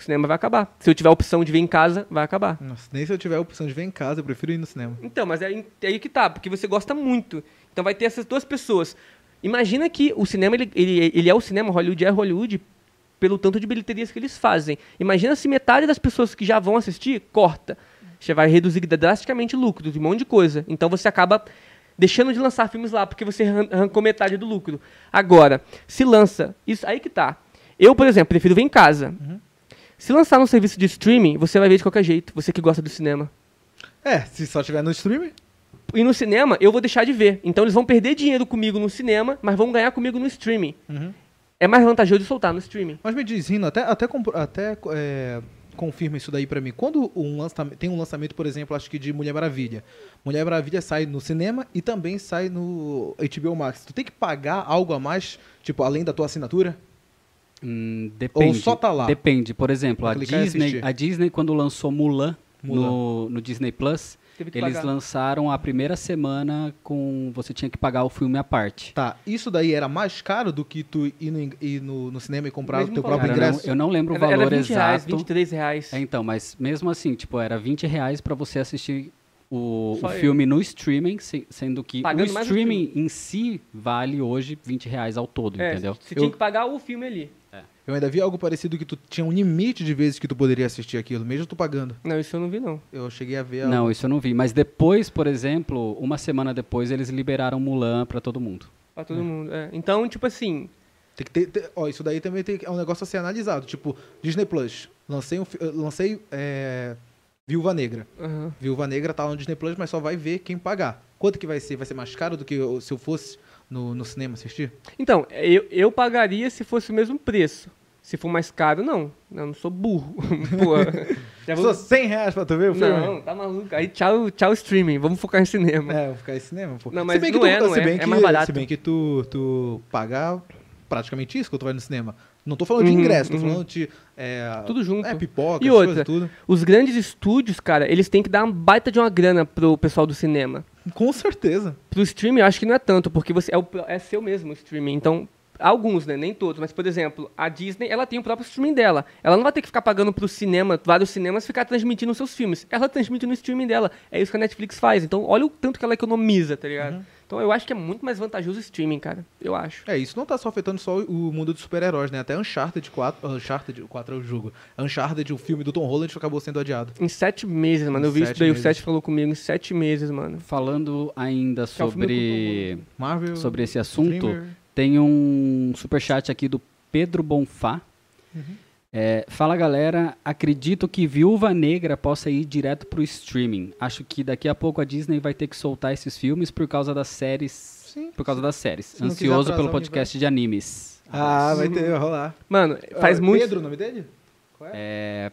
O cinema vai acabar. Se eu tiver a opção de ver em casa, vai acabar. Nossa, nem se eu tiver a opção de ver em casa, eu prefiro ir no cinema. Então, mas é, é aí que tá, porque você gosta muito. Então vai ter essas duas pessoas. Imagina que o cinema, ele, ele, ele é o cinema, Hollywood é Hollywood, pelo tanto de bilheterias que eles fazem. Imagina se metade das pessoas que já vão assistir, corta. Você vai reduzir drasticamente lucro de um monte de coisa. Então você acaba deixando de lançar filmes lá, porque você arran- arrancou metade do lucro. Agora, se lança, isso aí que tá. Eu, por exemplo, prefiro ver em casa. Se lançar no serviço de streaming, você vai ver de qualquer jeito, você que gosta do cinema. É, se só tiver no streaming. E no cinema, eu vou deixar de ver. Então eles vão perder dinheiro comigo no cinema, mas vão ganhar comigo no streaming. É mais vantajoso soltar no streaming. Mas me diz, Rino, até, até, até é, confirma isso daí pra mim. Quando um lançamento, tem um lançamento, por exemplo, acho que de Mulher Maravilha. Mulher Maravilha sai no cinema e também sai no HBO Max. Tu tem que pagar algo a mais, tipo, além da tua assinatura? Hum, depende. só tá lá? Depende. Por exemplo, a Disney, a Disney, quando lançou Mulan, Mulan. No, no Disney Plus, eles pagar. lançaram a primeira semana com. Você tinha que pagar o filme à parte. Tá, isso daí era mais caro do que tu ir no, ir no, no cinema e comprar o teu valor. próprio Cara, eu, não, ingresso? eu não lembro o Era, valor era 20 exato. reais, 23 reais. É, então, mas mesmo assim, tipo, era 20 reais pra você assistir o, o filme no streaming, se- sendo que Pagando o o streaming em si vale hoje 20 reais ao todo, É, entendeu? Você Eu- tinha que pagar o filme ali. Eu ainda vi algo parecido que tu tinha um limite de vezes que tu poderia assistir aquilo, mesmo tu pagando. Não, isso eu não vi, não. Eu cheguei a ver algo. Não, isso eu não vi. Mas depois, por exemplo, uma semana depois, eles liberaram Mulan pra todo mundo. Pra todo mundo. é. Então, tipo assim, Tem que ter, ter- ó, isso daí também tem, é um negócio a ser analisado. Tipo, Disney Plus. Lancei, um, eh, lancei é, Viúva Negra. aham. Viúva Negra tá lá no Disney Plus, mas só vai ver quem pagar. Quanto que vai ser? Vai ser mais caro do que eu- se eu fosse no, no cinema assistir? Então, eu, eu pagaria se fosse o mesmo preço. Se for mais caro, não. Eu não sou burro. Pô, já vou... Só 100 reais pra tu ver o filme? Não, tá maluco. Aí tchau, tchau streaming. Vamos focar em cinema. É, vou ficar em cinema, pô. Não, mas se bem não que tu, é, não se é. bem É que, mais barato. Se bem que tu, tu pagar praticamente isso quando tu vai no cinema. Não tô falando de Uhum, ingresso, tô uhum. falando de... É, Tudo junto. É, pipoca, E outra, coisas, tudo. Os grandes estúdios, cara, eles têm que dar uma baita de uma grana pro pessoal do cinema. Com certeza. Pro streaming, eu acho que não é tanto, porque você é, o, é seu mesmo o streaming. Então, alguns, né? Nem todos. Mas, por exemplo, a Disney, ela tem o próprio streaming dela. Ela não vai ter que ficar pagando pro cinema, vários cinemas, ficar transmitindo os seus filmes. Ela transmite no streaming dela. É isso que a Netflix faz. Então, olha o tanto que ela economiza, tá ligado? Uhum. Então, eu acho que é muito mais vantajoso o streaming, cara. Eu acho. É, isso não tá só afetando só o mundo dos super-heróis, né? Até Uncharted 4, Uncharted 4 é o jogo. Uncharted, o filme do Tom Holland, acabou sendo adiado. Em sete meses, mano. Em Eu vi isso daí. O. Sete falou comigo. Em sete meses, mano. Falando ainda é sobre, Marvel. sobre esse assunto, Dreamer. Tem um superchat aqui do Pedro Bonfá. Uhum. É, fala galera, acredito que Viúva Negra possa ir direto pro streaming. Acho que daqui a pouco a Disney vai ter que soltar esses filmes por causa das séries. Sim. Por causa das séries. se Ansioso pelo podcast de animes. Ah, vai ter, vai rolar. Mano, faz Ah, muito. Pedro, o nome dele? Qual é? É,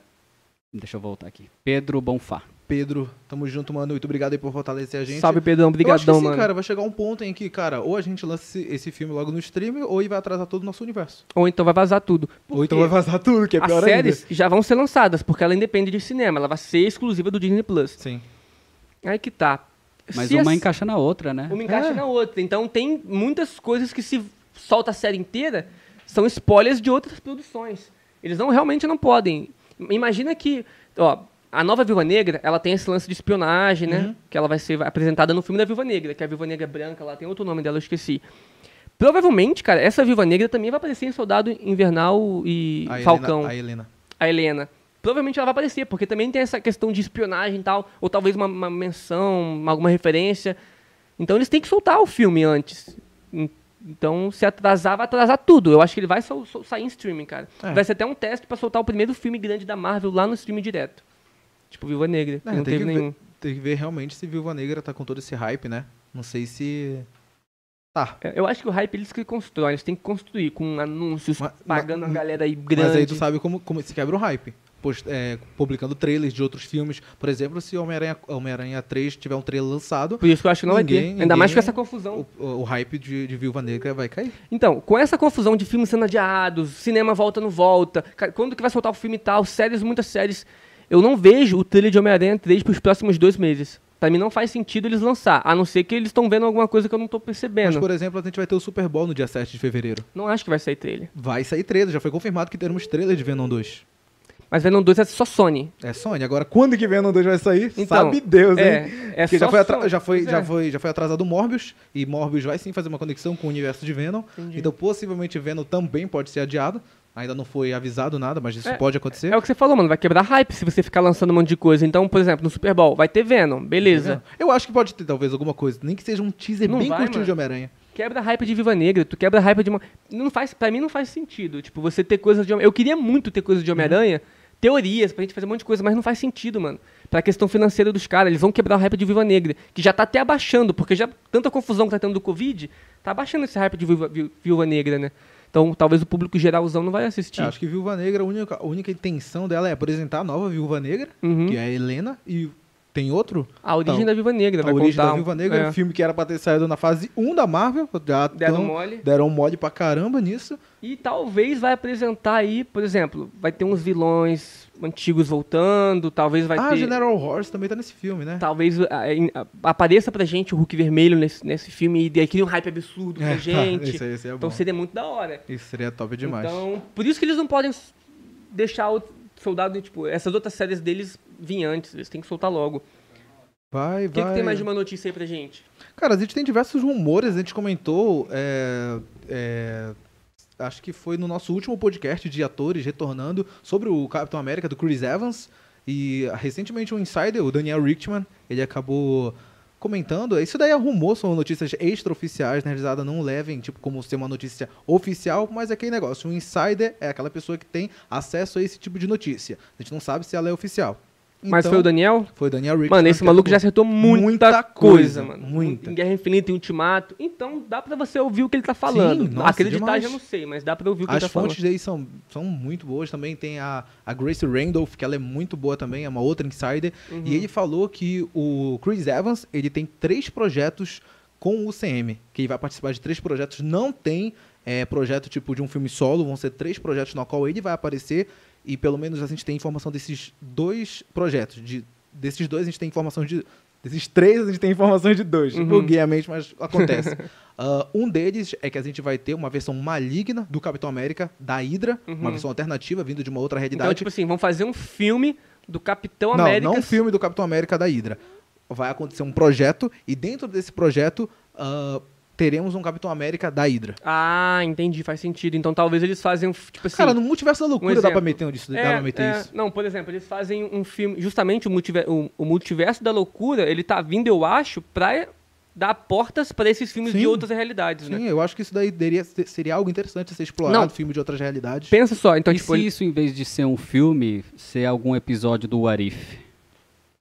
deixa eu voltar aqui. Pedro Bonfá. Pedro, tamo junto, mano. Muito obrigado aí por fortalecer a gente. Salve, Pedrão. Eu acho que Obrigadão, sim, mano. cara, vai chegar um ponto em que, cara, ou a gente lança esse, esse filme logo no stream, ou vai atrasar todo o nosso universo. Ou então vai vazar tudo. Ou então vai vazar tudo, que é As pior séries já vão ser lançadas, porque ela independe de cinema. Ela vai ser exclusiva do Disney Plus. ainda. Sim. Aí que tá. Mas Se uma as- encaixa na outra, né? Uma encaixa É. na outra. Então tem muitas coisas que se solta a série inteira são spoilers de outras produções. Eles não realmente não podem. Imagina que, ó, a nova Viúva Negra, ela tem esse lance de espionagem, né? Uhum. Que ela vai ser apresentada no filme da Viúva Negra, que é a Viúva Negra branca, lá tem outro nome dela, eu esqueci. Provavelmente, cara, essa Viúva Negra também vai aparecer em Soldado Invernal e A Falcão Helena, a Helena. a Helena. Provavelmente ela vai aparecer, porque também tem essa questão de espionagem e tal, ou talvez uma, uma menção, uma- alguma referência. Então eles têm que soltar o filme antes. En- Então, se atrasar, vai atrasar tudo. Eu acho que ele vai sair em streaming, cara. É. Vai ser até um teste pra soltar o primeiro filme grande da Marvel lá no streaming direto. Tipo, Viúva Negra, É, não tem, teve que nenhum. ver, tem que ver realmente se Viúva Negra tá com todo esse hype, né? Não sei se. Tá. É, Eu acho que o hype eles que constroem, eles têm que construir com anúncios, Ma- pagando ma- a galera aí grande. Mas aí tu sabe como, como se quebra o hype. Post- é, publicando trailers de outros filmes. Por exemplo, se Homem-Aranha Homem 3 tiver um trailer lançado, Por isso que eu acho que não vai Ninguém- ter. Ainda mais ninguém- com essa confusão. o, o hype de, de Viúva Negra vai cair. Então, com essa confusão de filmes sendo adiados, cinema volta não volta, quando que vai soltar o filme e tal, séries, muitas séries, eu não vejo o trailer de Homem-Aranha 3 pros próximos dois meses. Pra mim não faz sentido eles lançar, a não ser que eles estão vendo alguma coisa que eu não tô Mas, percebendo. por exemplo, a gente vai ter o Super Bowl no dia 7 de fevereiro. Não acho que vai sair trailer. Vai sair trailer, já foi confirmado que teremos trailer de Venom 2. Mas Venom 2 é só Sony. É Sony. Agora, quando que Venom 2 vai sair? Então, Sabe Deus, hein? É, é Porque só já foi, Sony. já, foi, já, é. foi, já foi atrasado o Morbius, e Morbius vai sim fazer uma conexão com o universo de Venom. Entendi. Então, possivelmente, Venom também pode ser adiado. Ainda não foi avisado nada, mas isso É, pode acontecer. É o que você falou, mano. Vai quebrar hype se você ficar lançando um monte de coisa. Então, por exemplo, no Super Bowl vai ter Venom, beleza. Eu acho que pode ter, talvez, alguma coisa. Nem que seja um teaser Não bem vai, curtinho mano. de Homem-Aranha. Quebra hype de Viva Negra, tu quebra hype de uma. Não faz, pra mim não faz sentido. Tipo, você ter coisas de Eu queria muito ter coisas de Homem-Aranha, teorias, pra gente fazer um monte de coisa, mas não faz sentido, mano. Pra questão financeira dos caras, eles vão quebrar o hype de Viva Negra, que já tá até abaixando, porque já tanta confusão que tá tendo do Covid, tá abaixando esse hype de Viúva, Vi- Viúva Negra, né? Então talvez o público geralzão não vai assistir. Eu acho que Viúva Negra, a única, a única intenção dela é apresentar a nova Viúva Negra, Uhum. que é a Helena, e tem outro? A origem Então, da Viúva Negra, A Origem da Viúva Negra, é. um filme que era pra ter saído na fase 1 da Marvel. Já Deram tão- mole. Deram mole pra caramba nisso. E talvez vai apresentar aí, por exemplo, vai ter uns vilões antigos voltando, talvez vai ah, ter. General Horse também tá nesse filme, né? Talvez ah, em- ah, apareça pra gente o Hulk vermelho nesse, nesse filme e daí cria um hype absurdo pra É, tá, gente. aí- esse aí é então bom. seria muito da hora. Isso seria top demais. Então, por isso que eles não podem deixar o soldado, tipo, essas outras séries deles vir antes, eles têm que soltar logo. vai, O que, vai. que tem mais de uma notícia aí pra gente? Cara, a gente tem diversos rumores, a gente comentou. é, é, acho que foi no nosso último podcast de atores retornando sobre o Capitão América do Chris Evans. E recentemente um insider, o Daniel Richtman, ele acabou comentando. Isso daí é rumor, são notícias extraoficiais, na realidade não levem tipo como ser uma notícia oficial, mas é aquele negócio. Um insider é aquela pessoa que tem acesso a esse tipo de notícia. A gente não sabe se ela é oficial. Mas Então, foi o Daniel? Foi o Daniel Richtman. Mano, esse maluco já acertou muita, Muita coisa, coisa, mano. muita. Em Guerra Infinita e Ultimato. Então dá pra você ouvir o que ele tá falando. Sim, nossa, Acreditar demais. já não sei, mas dá pra ouvir o que As ele tá falando. fontes dele são, são muito boas também. Tem a, a Grace Randolph, que ela é muito boa também, é uma outra insider. Uhum. E ele falou que o Chris Evans, ele tem três projetos com o CM, que ele vai participar de três projetos. Não tem é, projeto tipo de um filme solo, vão ser três projetos no qual ele vai aparecer. E pelo menos a gente tem informação desses dois projetos. De, desses dois a gente tem informação de. Desses três a gente tem informações de dois. Uhum. Buguei a mente, mas acontece. Ah, um deles é que a gente vai ter uma versão maligna do Capitão América, da Hydra, uma Uhum. versão alternativa vindo de uma outra Então, realidade. tipo assim, vamos fazer um filme do Capitão não, América. não um filme do Capitão América da Hydra. Vai acontecer um projeto e dentro desse projeto ah, teremos um Capitão América da Hydra. Ah, entendi, faz sentido. Então talvez eles fazem, um tipo assim... Cara, no multiverso da loucura dá pra meter um disso, dá É, pra meter é, isso. Não, por exemplo, eles fazem um filme. Justamente o, multiver- o- o multiverso da loucura, ele tá vindo, eu acho, pra dar portas pra esses filmes Sim. de outras realidades, né? Sim, eu acho que isso daí deveria seria algo interessante ser explorado, Não. filme de outras realidades. Pensa só, então, e tipo. se ele- isso, em vez de ser um filme, ser algum episódio do What If?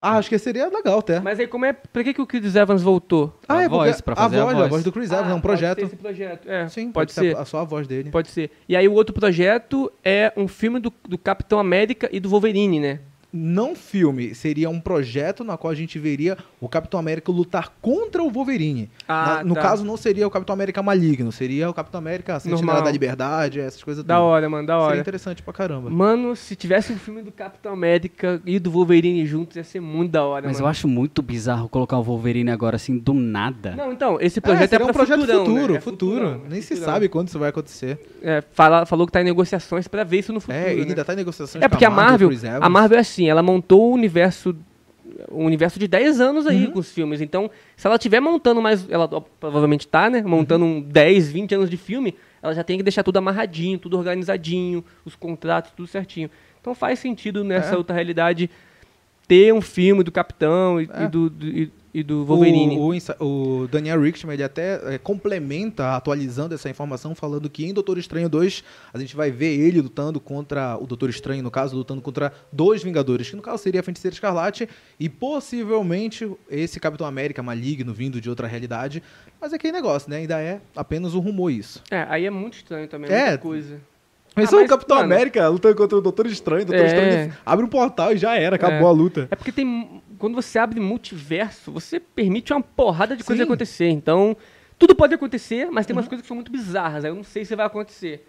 Ah, acho que seria legal até. Mas aí, como é. Por que, que o Chris Evans voltou? ah, a é voz, pra fazer a a voz, voz. a voz do Chris Evans, é um Ah, projeto. Pode ser esse projeto. É, Sim, pode, ser. a só a voz dele. Pode ser. E aí o outro projeto é um filme do, do Capitão América e do Wolverine, né? Não filme, seria um projeto na qual a gente veria o Capitão América lutar contra o Wolverine. Ah, Na- no tá. caso, não seria o Capitão América maligno, seria o Capitão América Sentinela Normal. da Liberdade, essas coisas Da todas. hora, mano, da Seria hora. interessante pra caramba. Mano, se tivesse um filme do Capitão América e do Wolverine juntos, ia ser muito da hora, Mas eu mano. acho muito bizarro colocar o Wolverine agora assim, do nada. Não, então, esse É, projeto é, seria pra um projeto futurão, futuro, né? É futuro. futurão, é Nem se futurão. sabe quando isso vai acontecer. É, fala, falou que tá em negociações pra ver isso no futuro, é, ele né? ainda tá em negociações É com porque a Marvel, Chris Evans. a Marvel é assim, ela montou o universo um universo de 10 anos aí Uhum. com os filmes. Então, se ela tiver montando mais, ela provavelmente tá, né, montando Uhum. um 10, 20 anos de filme, ela já tem que deixar tudo amarradinho, tudo organizadinho, os contratos, tudo certinho. Então faz sentido nessa É. outra realidade ter um filme do Capitão e, É. e do, do- e, e do Wolverine. O, o, o Daniel Richtman, ele até é, complementa, atualizando essa informação, falando que em Doutor Estranho 2, a gente vai ver ele lutando contra, o Doutor Estranho, no caso, lutando contra dois Vingadores, que no caso seria a Feiticeira Escarlate e possivelmente esse Capitão América maligno, vindo de outra realidade. Mas é aquele negócio, né? Ainda é apenas um rumor isso. É, aí é muito estranho também, É. muita coisa. Mas Ah, o mas, Capitão mano- América lutando contra o Doutor Estranho, o Doutor É. Estranho abre um portal e já era, acabou É. a luta. É porque tem. Quando você abre multiverso, você permite uma porrada de coisa Sim. acontecer. Então, tudo pode acontecer, mas tem umas Uhum. coisas que são muito bizarras. Aí eu não sei se vai acontecer.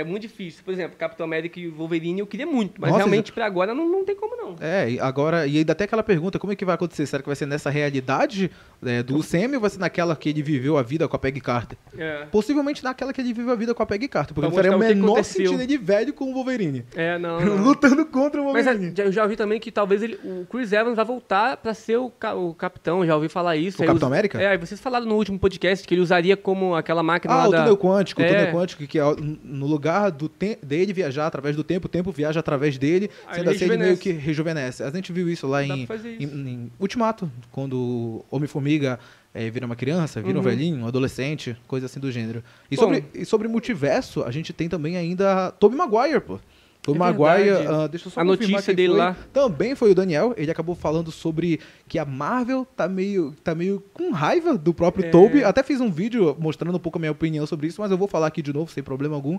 É muito difícil. Por exemplo, Capitão América e Wolverine eu queria muito, mas Nossa, realmente pra agora não, não tem como não. É, e agora, e ainda até aquela pergunta, como é que vai acontecer? Será que vai ser nessa realidade é, do Sam ou vai ser naquela que ele viveu a vida com a Peggy Carter? É, Possivelmente naquela que ele viveu a vida com a Peggy Carter, porque Pra não faria o menor sentido ele velho com o Wolverine. é não, não. Lutando contra o Mas é, Wolverine. já- eu já ouvi também que talvez ele, o Chris Evans vai voltar pra ser o, ca- o capitão, já ouvi falar isso. O Capitão us- América? É, vocês falaram no último podcast que ele usaria como aquela máquina Ah, lá o da... túnel quântico, o É. túnel quântico, que é no lugar do te- dele viajar através do tempo, o tempo viaja através dele, Aí sendo assim ele meio que rejuvenesce. A gente viu isso lá em, fazer em, isso. em Ultimato, quando Homem-Formiga eh, vira uma criança, vira um Uhum. velhinho, um adolescente, coisa assim do gênero. E Bom. sobre, e sobre multiverso, a gente tem também ainda Tobey Maguire, pô. Tobey É Maguire, ah, deixa eu só A notícia dele foi. lá. Também foi o Daniel, ele acabou falando sobre que a Marvel tá meio, tá meio com raiva do próprio É. Tobey. Até fiz um vídeo mostrando um pouco a minha opinião sobre isso, mas eu vou falar aqui de novo, sem problema algum,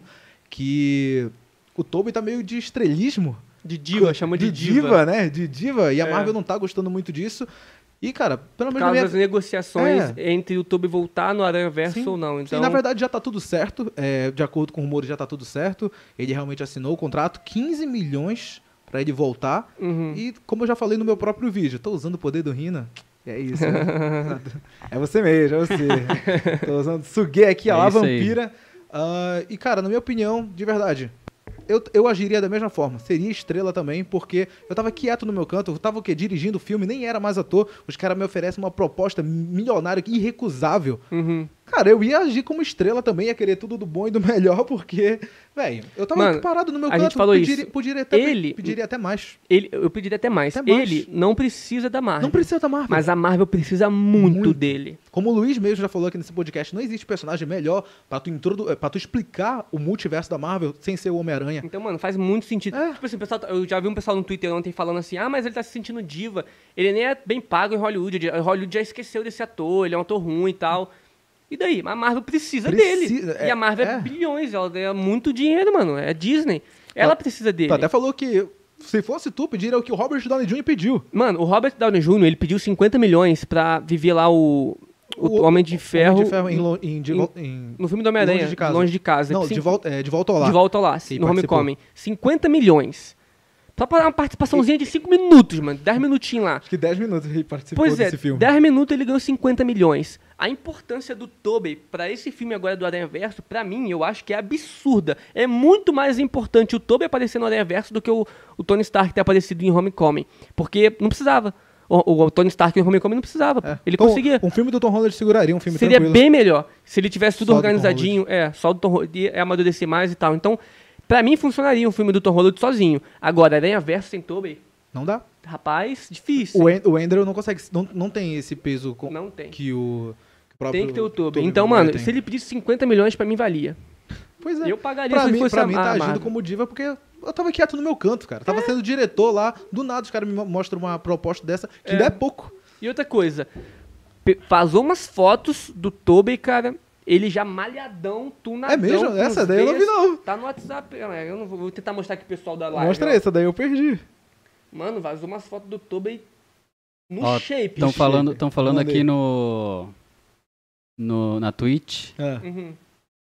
que o Tobey tá meio de estrelismo. De diva, chama de, diva. né? De diva. E a É. Marvel não tá gostando muito disso. E, cara, pelo Por menos na causa minha... negociações É. entre o Toby voltar no Aranha Verso ou não. Então, na verdade já tá tudo certo. é, de acordo com rumores, já tá tudo certo. Ele realmente assinou o contrato, 15 milhões pra ele voltar. uhum. E como eu já falei no meu próprio vídeo, tô usando o poder do Rina. É isso. né? é você mesmo, é você. tô usando. Suguei aqui a É lá isso aí. Ah, e, cara, na minha opinião, de verdade, eu, eu agiria da mesma forma. Seria estrela também, porque eu tava quieto no meu canto, eu tava o quê? Dirigindo o filme, nem era mais ator. Os caras me oferecem uma proposta milionária, irrecusável. Uhum. Cara, eu ia agir como estrela também, ia querer tudo do bom e do melhor, porque, velho, eu tava Mano, parado no meu a canto, gente falou pediria, isso. Pediria até, Ele- pediria até mais. Ele, eu pediria até mais. Até mais. Ele não precisa da Marvel. Não precisa da Marvel. Mas a Marvel precisa muito, Muito. dele. Como o Luiz mesmo já falou aqui nesse podcast, não existe personagem melhor pra tu, introdu eh, pra tu explicar o multiverso da Marvel sem ser o Homem-Aranha. Então, mano, faz muito sentido. É. Tipo assim, pessoal, tá- eu já vi um pessoal no Twitter ontem falando assim: ah, mas ele tá se sentindo diva. Ele nem é bem pago em Hollywood. A Hollywood já esqueceu desse ator, ele é um ator ruim e tal. E daí? A Marvel precisa, Precisa, dele. é- e a Marvel é. é. bilhões, ela ganha muito dinheiro, mano. É Disney. Ela precisa dele. Tu até falou que se fosse tu, pediria o que o Robert Downey Jr. pediu. Mano, o Robert Downey Jr., ele pediu 50 milhões pra viver lá o, o, Homem de Ferro, Homem de Ferro em, em, de em- no filme do Homem-Aranha. Longe de casa. Longe de casa. Não, de volta, é, de volta ao lar. de volta ao lar, Que no participou. Homecoming. 50 milhões. Só pra dar uma participaçãozinha de 5 minutos, mano. 10 minutinhos lá. Acho que 10 minutos ele participou Pois é, desse filme. 10 minutos ele ganhou 50 milhões. A importância do Tobey pra esse filme agora do Aranha Verso, pra mim, eu acho que é absurda. É muito mais importante o Tobey aparecer no Aranha Verso do que o, o Tony Stark ter aparecido em Homecoming. Porque não precisava. O, o Tony Stark em Homecoming não precisava. É. Ele Então, conseguia. Um filme do Tom Holland seguraria um filme Seria tranquilo. bem melhor se ele tivesse tudo Só Tom organizadinho. É, só do Tom Holland ia amadurecer mais e tal. Então, pra mim, funcionaria um filme do Tom Holland sozinho. Agora, Aranha Verso sem Tobey, Não dá. rapaz, difícil. O, An- o Andrew não consegue, não, não tem esse peso com- Não tem. que o que o Tem que ter o Tobey. Então, mano, tem. se ele pedisse 50 milhões, pra mim valia. Pois é. Eu pagaria Pra se mim, fosse pra mim tá agindo Marvel. como diva porque eu tava quieto no meu canto, cara. Tava sendo diretor lá, do nada os caras me mo- mostram uma proposta dessa, que É. ainda é pouco. E outra coisa, vazou umas fotos do Tobey, cara, ele já malhadão, tunadão. É mesmo? Essa daí eu não vi não. Tá no WhatsApp, é, eu não vou, vou tentar mostrar aqui pro pessoal da live. Mostra ó. essa daí eu perdi. Mano, vazou umas fotos do Tobey no Ó, shape. Estão falando, tão falando aqui no, no na Twitch Ah. Uhum.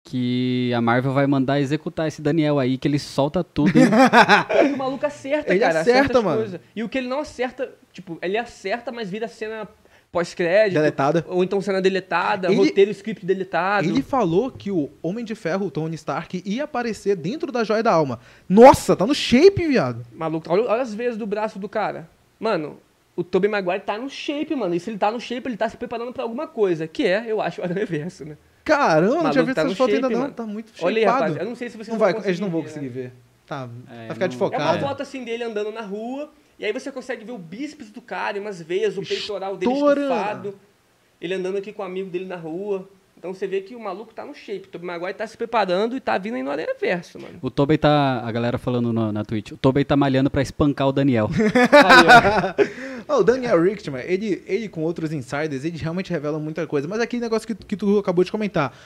que a Marvel vai mandar executar esse Daniel aí, que ele solta tudo. É o maluco acerta, Ele cara. acerta, as mano. coisas. E o que ele não acerta, tipo, ele acerta, mas vira cena pós-crédito. Deletada. Ou então cena deletada, Ele- roteiro, script deletado. Ele falou que o Homem de Ferro, o Tony Stark, ia aparecer dentro da Joia da Alma. Nossa, tá no shape, viado. Maluco, olha, olha as vezes do braço do cara. Mano, o Tobey Maguire tá no shape, mano. E se ele tá no shape, ele tá se preparando pra alguma coisa. Que é, eu acho, o Aranha Verso, né? Caramba, não tinha visto tá essas fotos ainda não. mano. Tá muito Olha aí, shapeado. rapaz. Eu não sei se vocês Não vão vai, eles não vão conseguir ver, né? ver. Tá, É, vai ficar não- É uma desfocado. foto assim dele andando na rua. E aí você consegue ver o bíceps do cara, umas veias, o peitoral dele estufado. Ele andando aqui com o amigo dele na rua. Então você vê que o maluco tá no shape. O Tobey Maguire tá se preparando e tá vindo aí no Aranha Verso, mano. o Tobey tá, a galera falando no- na Twitch, o Tobey tá malhando pra espancar o Daniel. Aí. Ó, o Daniel Richtman, ele, ele com outros insiders, eles realmente revelam muita coisa. Mas aquele negócio que, que tu acabou de comentar.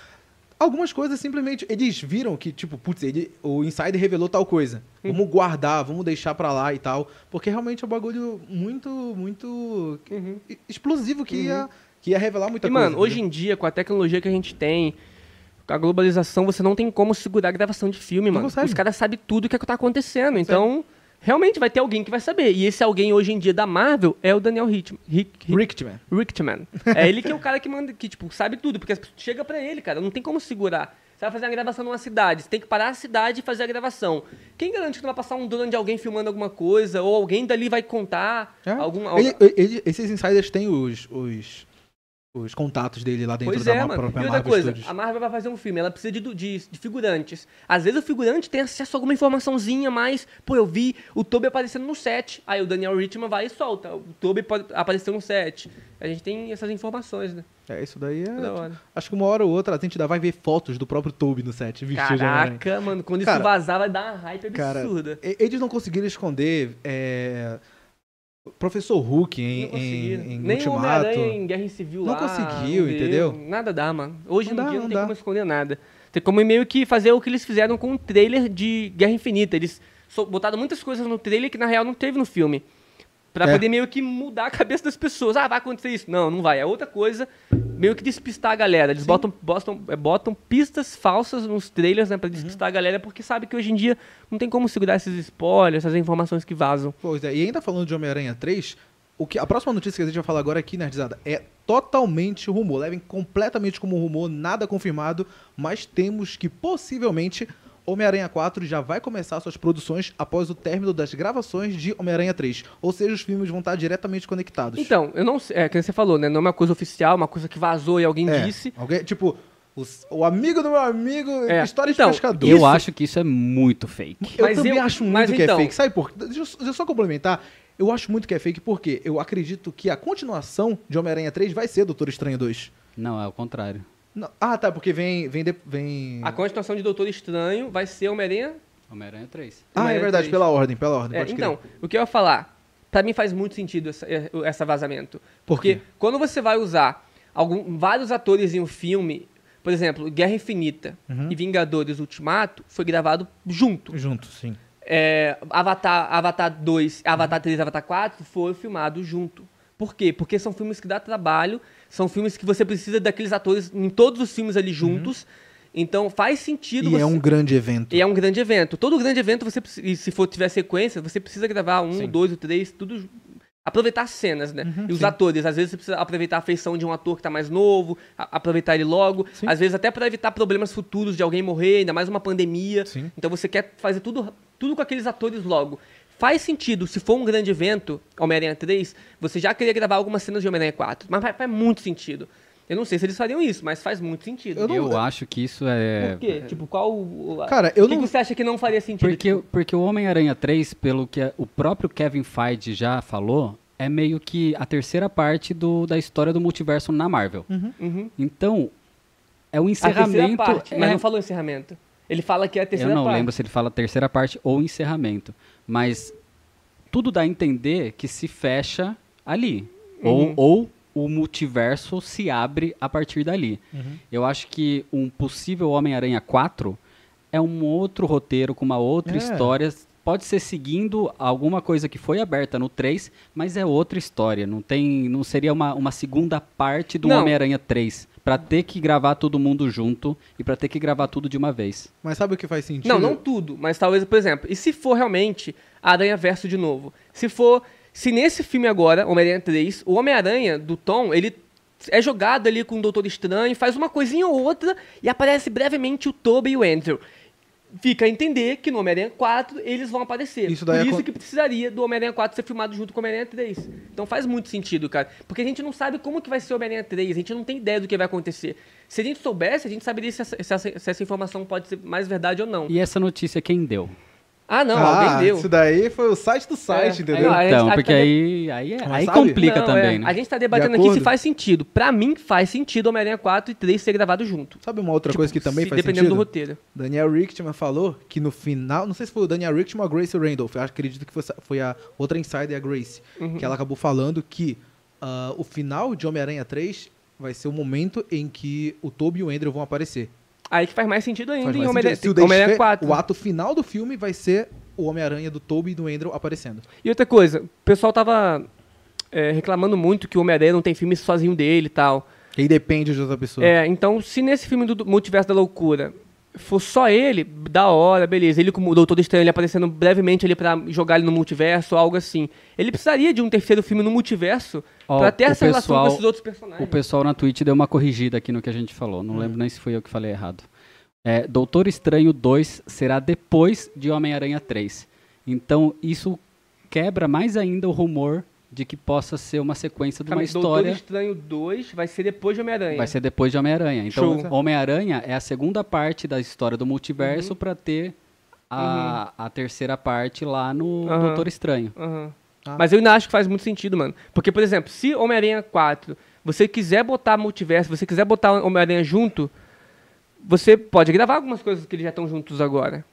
Algumas coisas simplesmente, eles viram que, tipo, putz, ele, o insider revelou tal coisa. Hum. Vamos guardar, vamos deixar pra lá e tal. Porque realmente é um bagulho muito, muito Uhum. explosivo que, ia, que ia revelar muita E, coisa. mano, hoje em dia, com a tecnologia que a gente tem, a globalização, você não tem como segurar a gravação de filme, mano. consegue. Os caras sabem tudo o que, é que tá acontecendo. Então, realmente vai ter alguém que vai saber. E esse alguém hoje em dia da Marvel é o Daniel Richtman. Rick, Richtman. Richtman. É ele que é o cara que manda, que, tipo, sabe tudo, porque chega pra ele, cara, não tem como segurar. Você vai fazer uma gravação numa cidade, você tem que parar a cidade e fazer a gravação. Quem garante que não vai passar um drone de alguém filmando alguma coisa, ou alguém dali vai contar É. algum... Ele- ele- esses insiders têm os, os, os contatos dele lá dentro Pois da é, ma- mano. própria E outra Marvel coisa, Studios. a Marvel vai fazer um filme, ela precisa de, de, de figurantes. Às vezes o figurante tem acesso a alguma informaçãozinha, mas, pô, eu vi o Toby aparecendo no set. Aí o Daniel Richman vai e solta. O Toby pode aparecer no set. A gente tem essas informações, né? É, isso daí é. Da hora. Acho que uma hora ou outra a gente ainda vai ver fotos do próprio Toby no set, vestido. Caraca, mano, quando Cara, isso vazar vai dar uma hype Cara, absurda. e- eles não conseguiram esconder é, Professor Hulk em, Não em, em Nem Ultimato. Homem-Aranha em Guerra Civil Não lá. conseguiu, deu. entendeu? Nada dá, mano. Hoje Não em dá, dia não não tem dá. como esconder nada. Tem como meio que fazer o que eles fizeram com o trailer de Guerra Infinita. Eles botaram muitas coisas no trailer que na real não teve no filme. Pra É. poder meio que mudar a cabeça das pessoas. Ah, vai acontecer isso. Não, não vai. É outra coisa. Meio que despistar a galera. Eles botam, botam, é, botam pistas falsas nos trailers, né? Pra despistar a galera, porque sabe que hoje em dia não tem como segurar esses spoilers, essas informações que vazam. Pois é, e ainda falando de Homem-Aranha 3, o que, a próxima notícia que a gente vai falar agora aqui, Nerdzada, é totalmente rumor. Levem completamente como rumor, nada confirmado, mas temos que possivelmente Homem-Aranha 4 já vai começar suas produções após o término das gravações de Homem-Aranha 3. Ou seja, os filmes vão estar diretamente conectados. Então, eu não sei. É, que você falou, né? Não é uma coisa oficial, uma coisa que vazou e alguém É, disse. Alguém, tipo, o amigo do meu amigo, É, história então, de pescador. Eu Isso- acho que isso é muito fake. Eu Mas também eu- acho muito mas que então- é fake. Sabe por quê? Deixa eu, deixa eu só complementar. Eu acho muito que é fake porque eu acredito que a continuação de Homem-Aranha 3 vai ser Doutor Estranho 2. Não, é o contrário. Não- Ah, tá, porque vem. vem, de- vem... A continuação de Doutor Estranho vai ser Homem-Aranha. Homem-Aranha 3. Ah, é Homem-Aranha verdade, 3. pela ordem, pela ordem. É, então, o que eu ia falar? Pra mim faz muito sentido essa, é, essa vazamento. Por Porque quê? quando você vai usar algum, vários atores em um filme, por exemplo, Guerra Infinita Uhum. e Vingadores Ultimato, foi gravado junto. Junto, sim. É, Avatar, Avatar 2, Avatar 3 Avatar 4 foi filmado junto. Por quê? Porque são filmes que dá trabalho, são filmes que você precisa daqueles atores em todos os filmes ali juntos. Então faz sentido E você... é um grande evento. E é um grande evento. Todo grande evento, você e se for tiver sequência, você precisa gravar um, Sim. dois, ou três, tudo. Aproveitar as cenas, né? e os sim. atores, às vezes você precisa aproveitar a feição de um ator que tá mais novo, aproveitar ele logo. Sim. Às vezes até para evitar problemas futuros de alguém morrer, ainda mais uma pandemia. Sim. Então você quer fazer tudo, tudo com aqueles atores logo. Faz sentido, se for um grande evento, Homem-Aranha 3, você já queria gravar algumas cenas de Homem-Aranha 4. Mas faz, faz muito sentido. Eu não sei se eles fariam isso, mas faz muito sentido. Eu não- Eu acho que isso é. Por quê? Tipo, qual. o- Cara, eu o que não- que você acha que não faria sentido? Porque, Tipo, porque o Homem-Aranha 3, pelo que o próprio Kevin Feige já falou, é meio que a terceira parte do, da história do multiverso na Marvel. uhum. Então, é um A terceira encerramento. parte, mas é- não falou encerramento. Ele fala que é a eu terceira não parte. lembro se ele fala terceira parte ou encerramento. Mas tudo dá a entender que se fecha ali. Uhum. Ou, ou o multiverso se abre a partir dali. Uhum. Eu acho que um possível Homem-Aranha 4 é um outro roteiro com uma outra É. história. Pode ser seguindo alguma coisa que foi aberta no 3, mas é outra história. Não tem, não seria uma, uma segunda parte do. Homem-Aranha 3. Pra ter que gravar todo mundo junto e pra ter que gravar tudo de uma vez. Mas sabe o que faz sentido? Não, não tudo, mas talvez, por exemplo, e se for realmente Aranha Verso de novo? Se for. Se nesse filme agora, Homem-Aranha 3, o Homem-Aranha do Tom, ele é jogado ali com o Doutor Estranho, faz uma coisinha ou outra e aparece brevemente o Tobey e o Andrew. Fica a entender que no Homem-Aranha 4 eles vão aparecer. Isso daí Por é isso con- que precisaria do Homem-Aranha 4 ser filmado junto com o Homem-Aranha 3. Então faz muito sentido, cara. Porque a gente não sabe como que vai ser o Homem-Aranha 3, a gente não tem ideia do que vai acontecer. Se a gente soubesse, a gente saberia se essa, se essa- se essa informação pode ser mais verdade ou não. E essa notícia quem deu? Ah, não, ah, alguém deu. isso daí foi o site do site, É, entendeu? aí, gente Então, tá- porque de- aí, aí, é- aí sabe? complica Não, também, é, né? A gente tá debatendo De aqui se faz sentido. Pra mim, faz sentido Homem-Aranha 4 e 3 ser gravado junto. Sabe uma outra Tipo, coisa que também se- faz Dependendo sentido? do roteiro. Daniel Richtman falou que no final, não sei se foi o Daniel Richtman ou a Grace Randolph, eu acredito que foi, foi a outra insider, a Grace, Uhum. que ela acabou falando que ah, o final de Homem-Aranha 3 vai ser o momento em que o Tobey e o Andrew vão aparecer. Aí que faz mais sentido ainda Faz em Homem-Aranha desfe- 4. O ato final do filme vai ser o Homem-Aranha do Tobey e do Andrew aparecendo. E outra coisa, o pessoal tava é, reclamando muito que o Homem-Aranha não tem filme sozinho dele e tal. Que aí depende de outra pessoa. É, então, se nesse filme do Multiverso da Loucura for só ele, da hora, beleza. Ele como o Doutor Estranho, ele aparecendo brevemente ali pra jogar ele no multiverso, algo assim. Ele precisaria de um terceiro filme no multiverso Ó, pra ter essa relação pessoal- com esses outros personagens. O pessoal na Twitch deu uma corrigida aqui no que a gente falou. Não lembro nem se foi eu que falei errado. É, Doutor Estranho 2 será depois de Homem-Aranha 3. Então, isso quebra mais ainda o rumor de que possa ser uma sequência de uma Calma aí, Doutor história. Estranho 2 vai ser depois de Homem-Aranha. Vai ser depois de Homem-Aranha. Então. Homem-Aranha é a segunda parte da história do Uhum. multiverso pra ter a, a terceira parte lá no Aham. Doutor Estranho. Aham. Ah. Mas eu ainda acho que faz muito sentido, mano. Porque, por exemplo, se Homem-Aranha 4, você quiser botar multiverso, você quiser botar Homem-Aranha junto, você pode gravar algumas coisas que eles já estão juntos agora.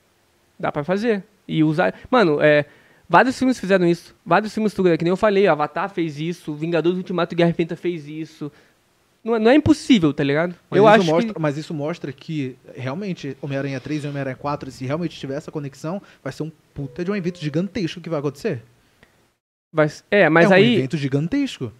Dá pra fazer. E usar. Mano, é. Vários filmes fizeram isso. Vários filmes, tu- que nem eu falei, Avatar fez isso, Vingadores Ultimato Guerra Infinita fez isso. Não é, não é impossível, tá ligado? Mas, eu isso acho mostra, que... mas isso mostra que realmente Homem-Aranha 3 e Homem-Aranha 4, se realmente tiver essa conexão, vai ser um puta de um evento gigantesco que vai acontecer. vai- É, mas é um aí, evento gigantesco.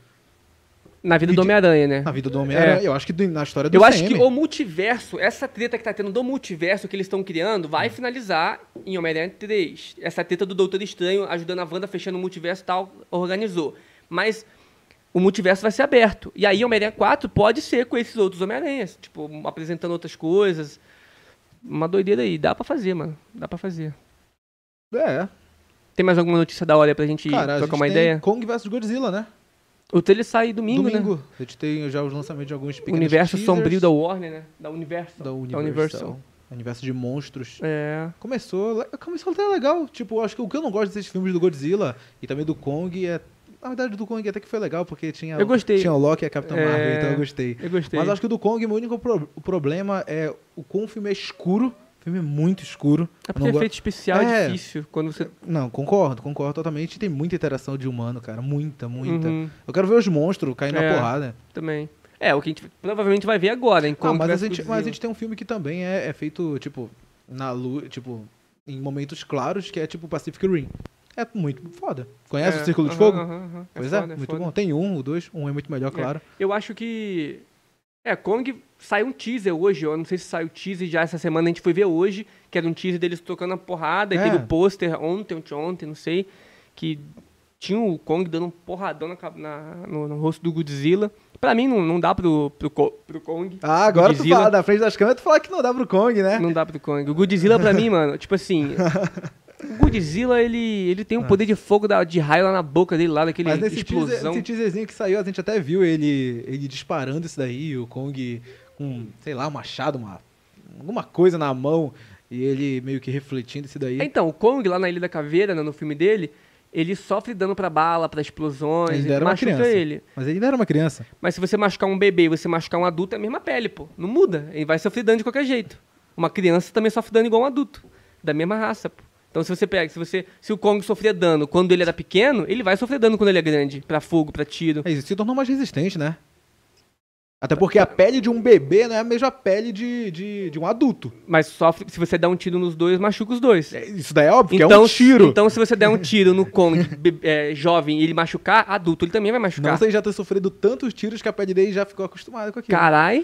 Na vida do Homem-Aranha, né? Na vida do Homem-Aranha, É. eu acho que do- na história do Eu acho CM. que o multiverso, essa treta que tá tendo do multiverso que eles estão criando, vai finalizar em Homem-Aranha 3. Essa treta do Doutor Estranho ajudando a Wanda fechando o multiverso e tal, organizou. Mas o multiverso vai ser aberto. E aí Homem-Aranha 4 pode ser com esses outros Homem-Aranhas, tipo, apresentando outras coisas. Uma doideira aí, dá pra fazer, mano. Dá pra fazer. É, Tem mais alguma notícia da hora pra gente cara, a trocar gente uma tem ideia? Kong vs Godzilla, né? O trailer sai domingo, né? Domingo. A gente tem já os lançamentos de alguns O pequenos universo teasers sombrio da Warner, né? Da Universal. da Universal. Universal. Universo de monstros. É. Começou, começou até legal. Tipo, acho que o que eu não gosto desses filmes do Godzilla e também do Kong é. Na verdade, o do Kong até que foi legal, porque tinha, Eu gostei. tinha o Loki e a Capitã É. Marvel, então eu gostei. Eu gostei. Mas acho que o do Kong, o único pro- o problema é o como o filme é escuro. O filme é muito escuro. É porque não go- efeito especial é, É. difícil. Quando você. Não, concordo, concordo totalmente. Tem muita interação de humano, cara. Muita, muita. Uhum, Eu quero ver os monstros caindo É. na porrada. também. É, o que a gente provavelmente vai ver agora, em Ah, mas, a gente, mas a gente tem um filme que também é, é feito, tipo, na luz, tipo, em momentos claros, que é tipo Pacific Rim. É muito foda. Conhece É, o Círculo de aham, Fogo? aham, aham. Pois foda, é, muito foda. bom. Tem um, o dois, um é muito melhor, claro. Eu acho que. É, Kong saiu um teaser hoje, eu não sei se saiu teaser já essa semana, a gente foi ver hoje, que era um teaser deles tocando a porrada, e É. teve o pôster ontem, ontem, ontem, não sei, que tinha o Kong dando um porradão na, na- no, no rosto do Godzilla. Pra mim não, não dá pro, pro, pro Kong. Ah, agora tu fala da frente das câmeras, tu fala que não dá pro Kong, né? Não dá pro Kong. O Godzilla pra mim, mano, tipo assim. O Godzilla, ele, ele tem um poder de fogo da- de raio lá na boca dele, lá daquele Ah. Mas nesse teaser, explosão. nesse teaserzinho que saiu, a gente até viu ele, ele disparando isso daí, o Kong com, sei lá, um machado, uma, alguma coisa na mão, e ele meio que refletindo isso daí. Então, o Kong, lá na Ilha da Caveira, né, no filme dele, ele sofre dano pra bala, pra explosões, Ele ele era uma machuca criança. ele. Mas ele ainda era uma criança. Mas se você machucar um bebê e você machucar um adulto, é a mesma pele, pô. Não muda. Ele vai sofrer dano de qualquer jeito. Uma criança também sofre dano igual um adulto. Da mesma raça, pô. Então se você pega, se você. Se o Kong sofria dano quando ele era pequeno, ele vai sofrer dano quando ele é grande. Pra fogo, pra tiro. É isso, se tornou mais resistente, né? Até porque a pele de um bebê não é a mesma pele de, de, de um adulto. Mas sofre. Se você der um tiro nos dois, machuca os dois. É, Isso daí é óbvio, então, que é um tiro. Então, se você der um tiro no Kong é, jovem e ele machucar, adulto, ele também vai machucar. Não sei já ter sofrido tantos tiros que a pele dele já ficou acostumada com aquilo. Carai,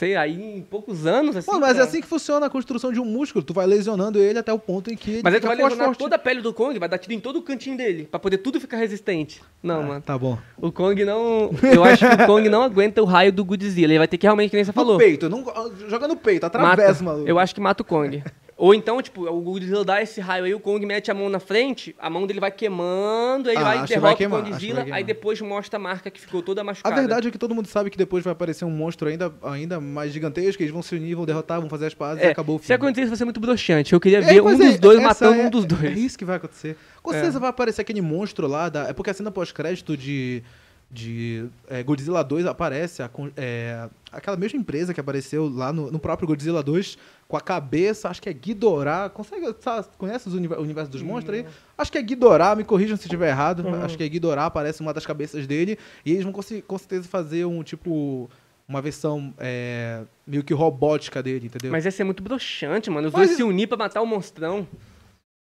sei, aí em poucos anos, assim. Mano, mas é cara. assim que funciona a construção de um músculo. Tu vai lesionando ele até o ponto em que ele Mas fica vai lesionar forte. toda a pele do Kong, vai dar tiro em todo o cantinho dele, pra poder tudo ficar resistente. Não, Ah, mano. Tá bom. O Kong não. Eu acho que o Kong não aguenta o raio do Godzilla. Ele vai ter que realmente, que nem você falou. No peito, não, joga no peito, atravessa, mata. maluco. Eu acho que mata o Kong. Ou então, tipo, o Godzilla dá esse raio aí, o Kong mete a mão na frente, a mão dele vai queimando, aí ele Ah, vai e derrota vai o Godzilla, aí depois mostra a marca que ficou toda A machucada. verdade é que todo mundo sabe que depois vai aparecer um monstro ainda, ainda mais gigantesco, eles vão se unir, vão derrotar, vão fazer as pazes e é, acabou o se filme. acontecer isso vai ser muito broxante. Eu queria É, ver um dos é, dois matando é- um dos É dois. isso que vai acontecer. Com É. certeza vai aparecer aquele monstro lá. Da, é porque a cena pós-crédito de, de é, Godzilla 2 aparece a é, aquela mesma empresa que apareceu lá no, no próprio Godzilla 2 com a cabeça, acho que é Ghidorah. Consegue, sabe, conhece os univer- o universo dos monstros aí? Acho que é Ghidorah, me corrijam se estiver errado. Uhum. Acho que é Ghidorah, aparece uma das cabeças dele. E eles vão com certeza fazer um tipo. Uma versão é, meio que robótica dele, entendeu? Mas ia ser muito broxante, mano. Os Mas- dois se unir pra matar o monstrão.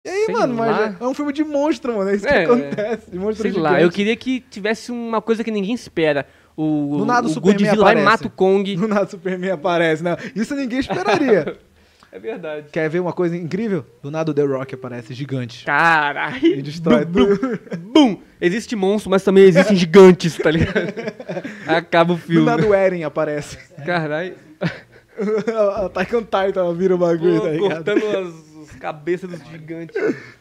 E aí, sei mano, mas lá. é, é um filme de monstro, mano. É isso É, que acontece. De monstro Sei lá, gigante. eu queria que tivesse uma coisa que ninguém espera. o, Do nada o o Superman vai e aparece. mata o Kong. Do nada o Superman aparece, não. Isso ninguém esperaria. É verdade. Quer ver uma coisa incrível? Do nada o The Rock aparece gigante. E Caralho. destrói tudo. Bum! Existe monstro, mas também existem gigantes, tá ligado? Acaba o Do filme. nada o Eren aparece. Caralho. Attack on Titan vira o bagulho, Pô, tá ligado? cortando as, as cabeças dos gigantes.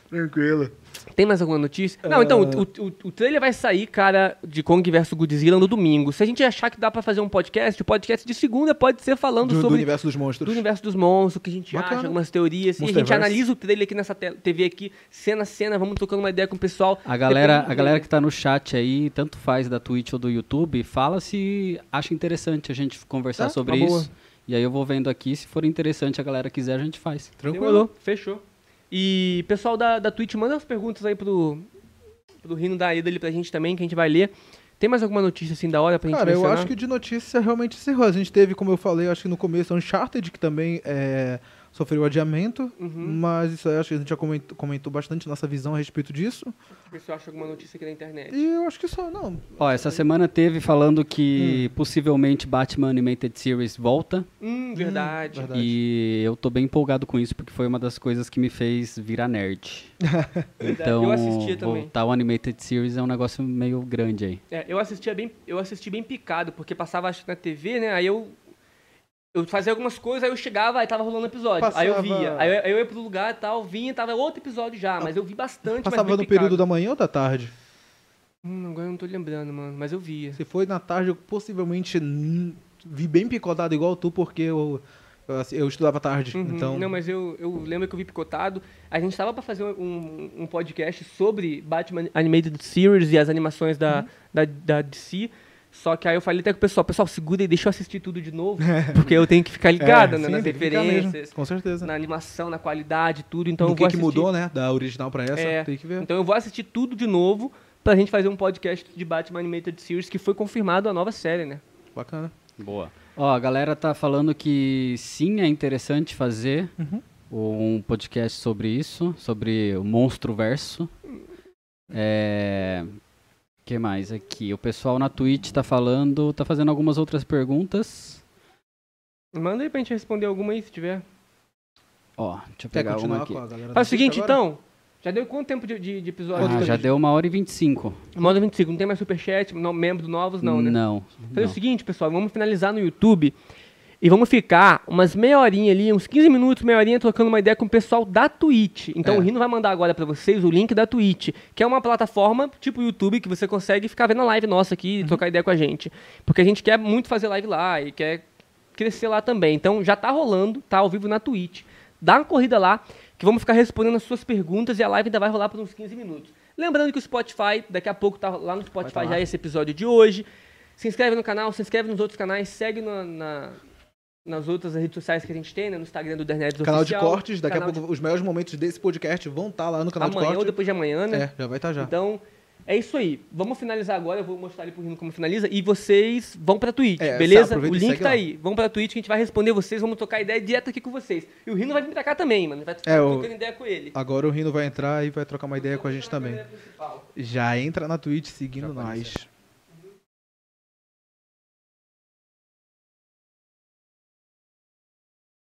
Tranquilo. Tem mais alguma notícia? Não, então, o, o, o trailer vai sair, cara, de Kong vs Godzilla no domingo. Se a gente achar que dá pra fazer um podcast, o podcast de segunda pode ser falando Do, do sobre universo dos do monstros. universo dos monstros, o que a gente Bacana. acha, algumas teorias. E a gente analisa o trailer aqui nessa TV aqui, cena a cena, vamos trocando uma ideia com o pessoal. A galera, do a galera que tá no chat aí, tanto faz da Twitch ou do YouTube, fala se acha interessante a gente conversar Tá, sobre uma boa. E aí eu vou vendo aqui, se for interessante a galera quiser, a gente faz. Tranquilo. Demorou, fechou. E pessoal da, da Twitch, manda as perguntas aí pro, pro Rino da ida ali pra gente também, que a gente vai ler. Tem mais alguma notícia assim da hora pra gente Cara, eu mencionar? acho que de notícia realmente encerrou. A gente teve, como eu falei, acho que no começo, Uncharted, que também é, sofreu adiamento. Uhum. Mas isso aí acho que a gente já comentou, comentou bastante nossa visão a respeito disso. Ver se eu acho alguma notícia aqui na internet. E eu acho que só, não. Ó, essa semana teve falando Hum. que possivelmente Batman Animated Series volta. Hum, verdade. verdade. E eu tô bem empolgado com isso, porque foi uma das coisas que me fez virar nerd. então, eu assistia também. voltar o Animated Series é um negócio meio grande aí. É, eu assistia bem, eu assisti bem picado, porque passava acho que na TV, né? Aí eu eu fazia algumas coisas, aí eu chegava, aí tava rolando episódio. Aí eu Passava- via. Aí eu, aí eu ia pro lugar e tal, vinha, tava outro episódio já, mas eu vi bastante, Passava no picado. período da manhã ou da tarde? Hum, agora eu não tô lembrando, mano, mas eu via. Se foi na tarde, eu possivelmente vi bem picotado igual tu, porque eu, eu, assim, eu estudava tarde. Uhum, Então, Não, mas eu, eu lembro que eu vi picotado. A gente tava pra fazer um, um podcast sobre Batman Animated Series e as animações da, Uhum. da, da DC. Só que aí eu falei até com o pessoal, pessoal, segura aí, deixa eu assistir tudo de novo. Porque eu tenho que ficar ligado É, né, sim, nas mesmo, referências, Com certeza. na animação, na qualidade, tudo. Então o eu que, vou que assistir. mudou, né? Da original pra essa, É, tem que ver. Então eu vou assistir tudo de novo pra gente fazer um podcast de Batman Animated Series, que foi confirmado a nova série, né? Bacana. Boa. Ó, a galera tá falando que sim, é interessante fazer Uhum. um podcast sobre isso, sobre o monstro verso. É... que mais aqui? O pessoal na Twitch tá falando, tá fazendo algumas outras perguntas. Manda aí pra gente responder alguma aí, se tiver. Ó, deixa eu Quer pegar uma aqui. Faz o seguinte, agora? então. Já deu quanto tempo de, de, de episódio? Ah, já deu uma hora e 25. Modo 25, não tem mais superchat, membros novos não, né? Não. Fazer não. o seguinte, pessoal, vamos finalizar no YouTube e vamos ficar umas meia horinha ali, uns 15 minutos, meia horinha, trocando uma ideia com o pessoal da Twitch. Então É. o Rino vai mandar agora pra vocês o link da Twitch, que é uma plataforma tipo YouTube que você consegue ficar vendo a live nossa aqui e Uhum. trocar ideia com a gente. Porque a gente quer muito fazer live lá e quer crescer lá também. Então já tá rolando, tá ao vivo na Twitch. Dá uma corrida lá, que vamos ficar respondendo as suas perguntas e a live ainda vai rolar por uns 15 minutos. Lembrando que o Spotify, daqui a pouco tá lá no Spotify tá já esse episódio de hoje. Se inscreve no canal, se inscreve nos outros canais, segue na, na- nas outras redes sociais que a gente tem, né? No Instagram do Dernedes Canal de cortes, daqui a pouco os melhores momentos desse podcast vão estar lá no de canal de amanhã ou cortes. depois de amanhã, né? É, já vai estar já. Então, é isso aí. Vamos finalizar agora, eu vou mostrar ali pro Rino como finaliza. E vocês vão pra Twitch, É, beleza? O link tá lá. aí. Vamos pra Twitch que a gente vai responder vocês, vamos trocar ideia direto aqui com vocês. E o Rino vai vir pra cá também, mano. Vai ficar É, o- trocando ideia com ele. Agora o Rino vai entrar e vai trocar uma ideia com a gente também. Principal. Já entra na Twitch seguindo nós.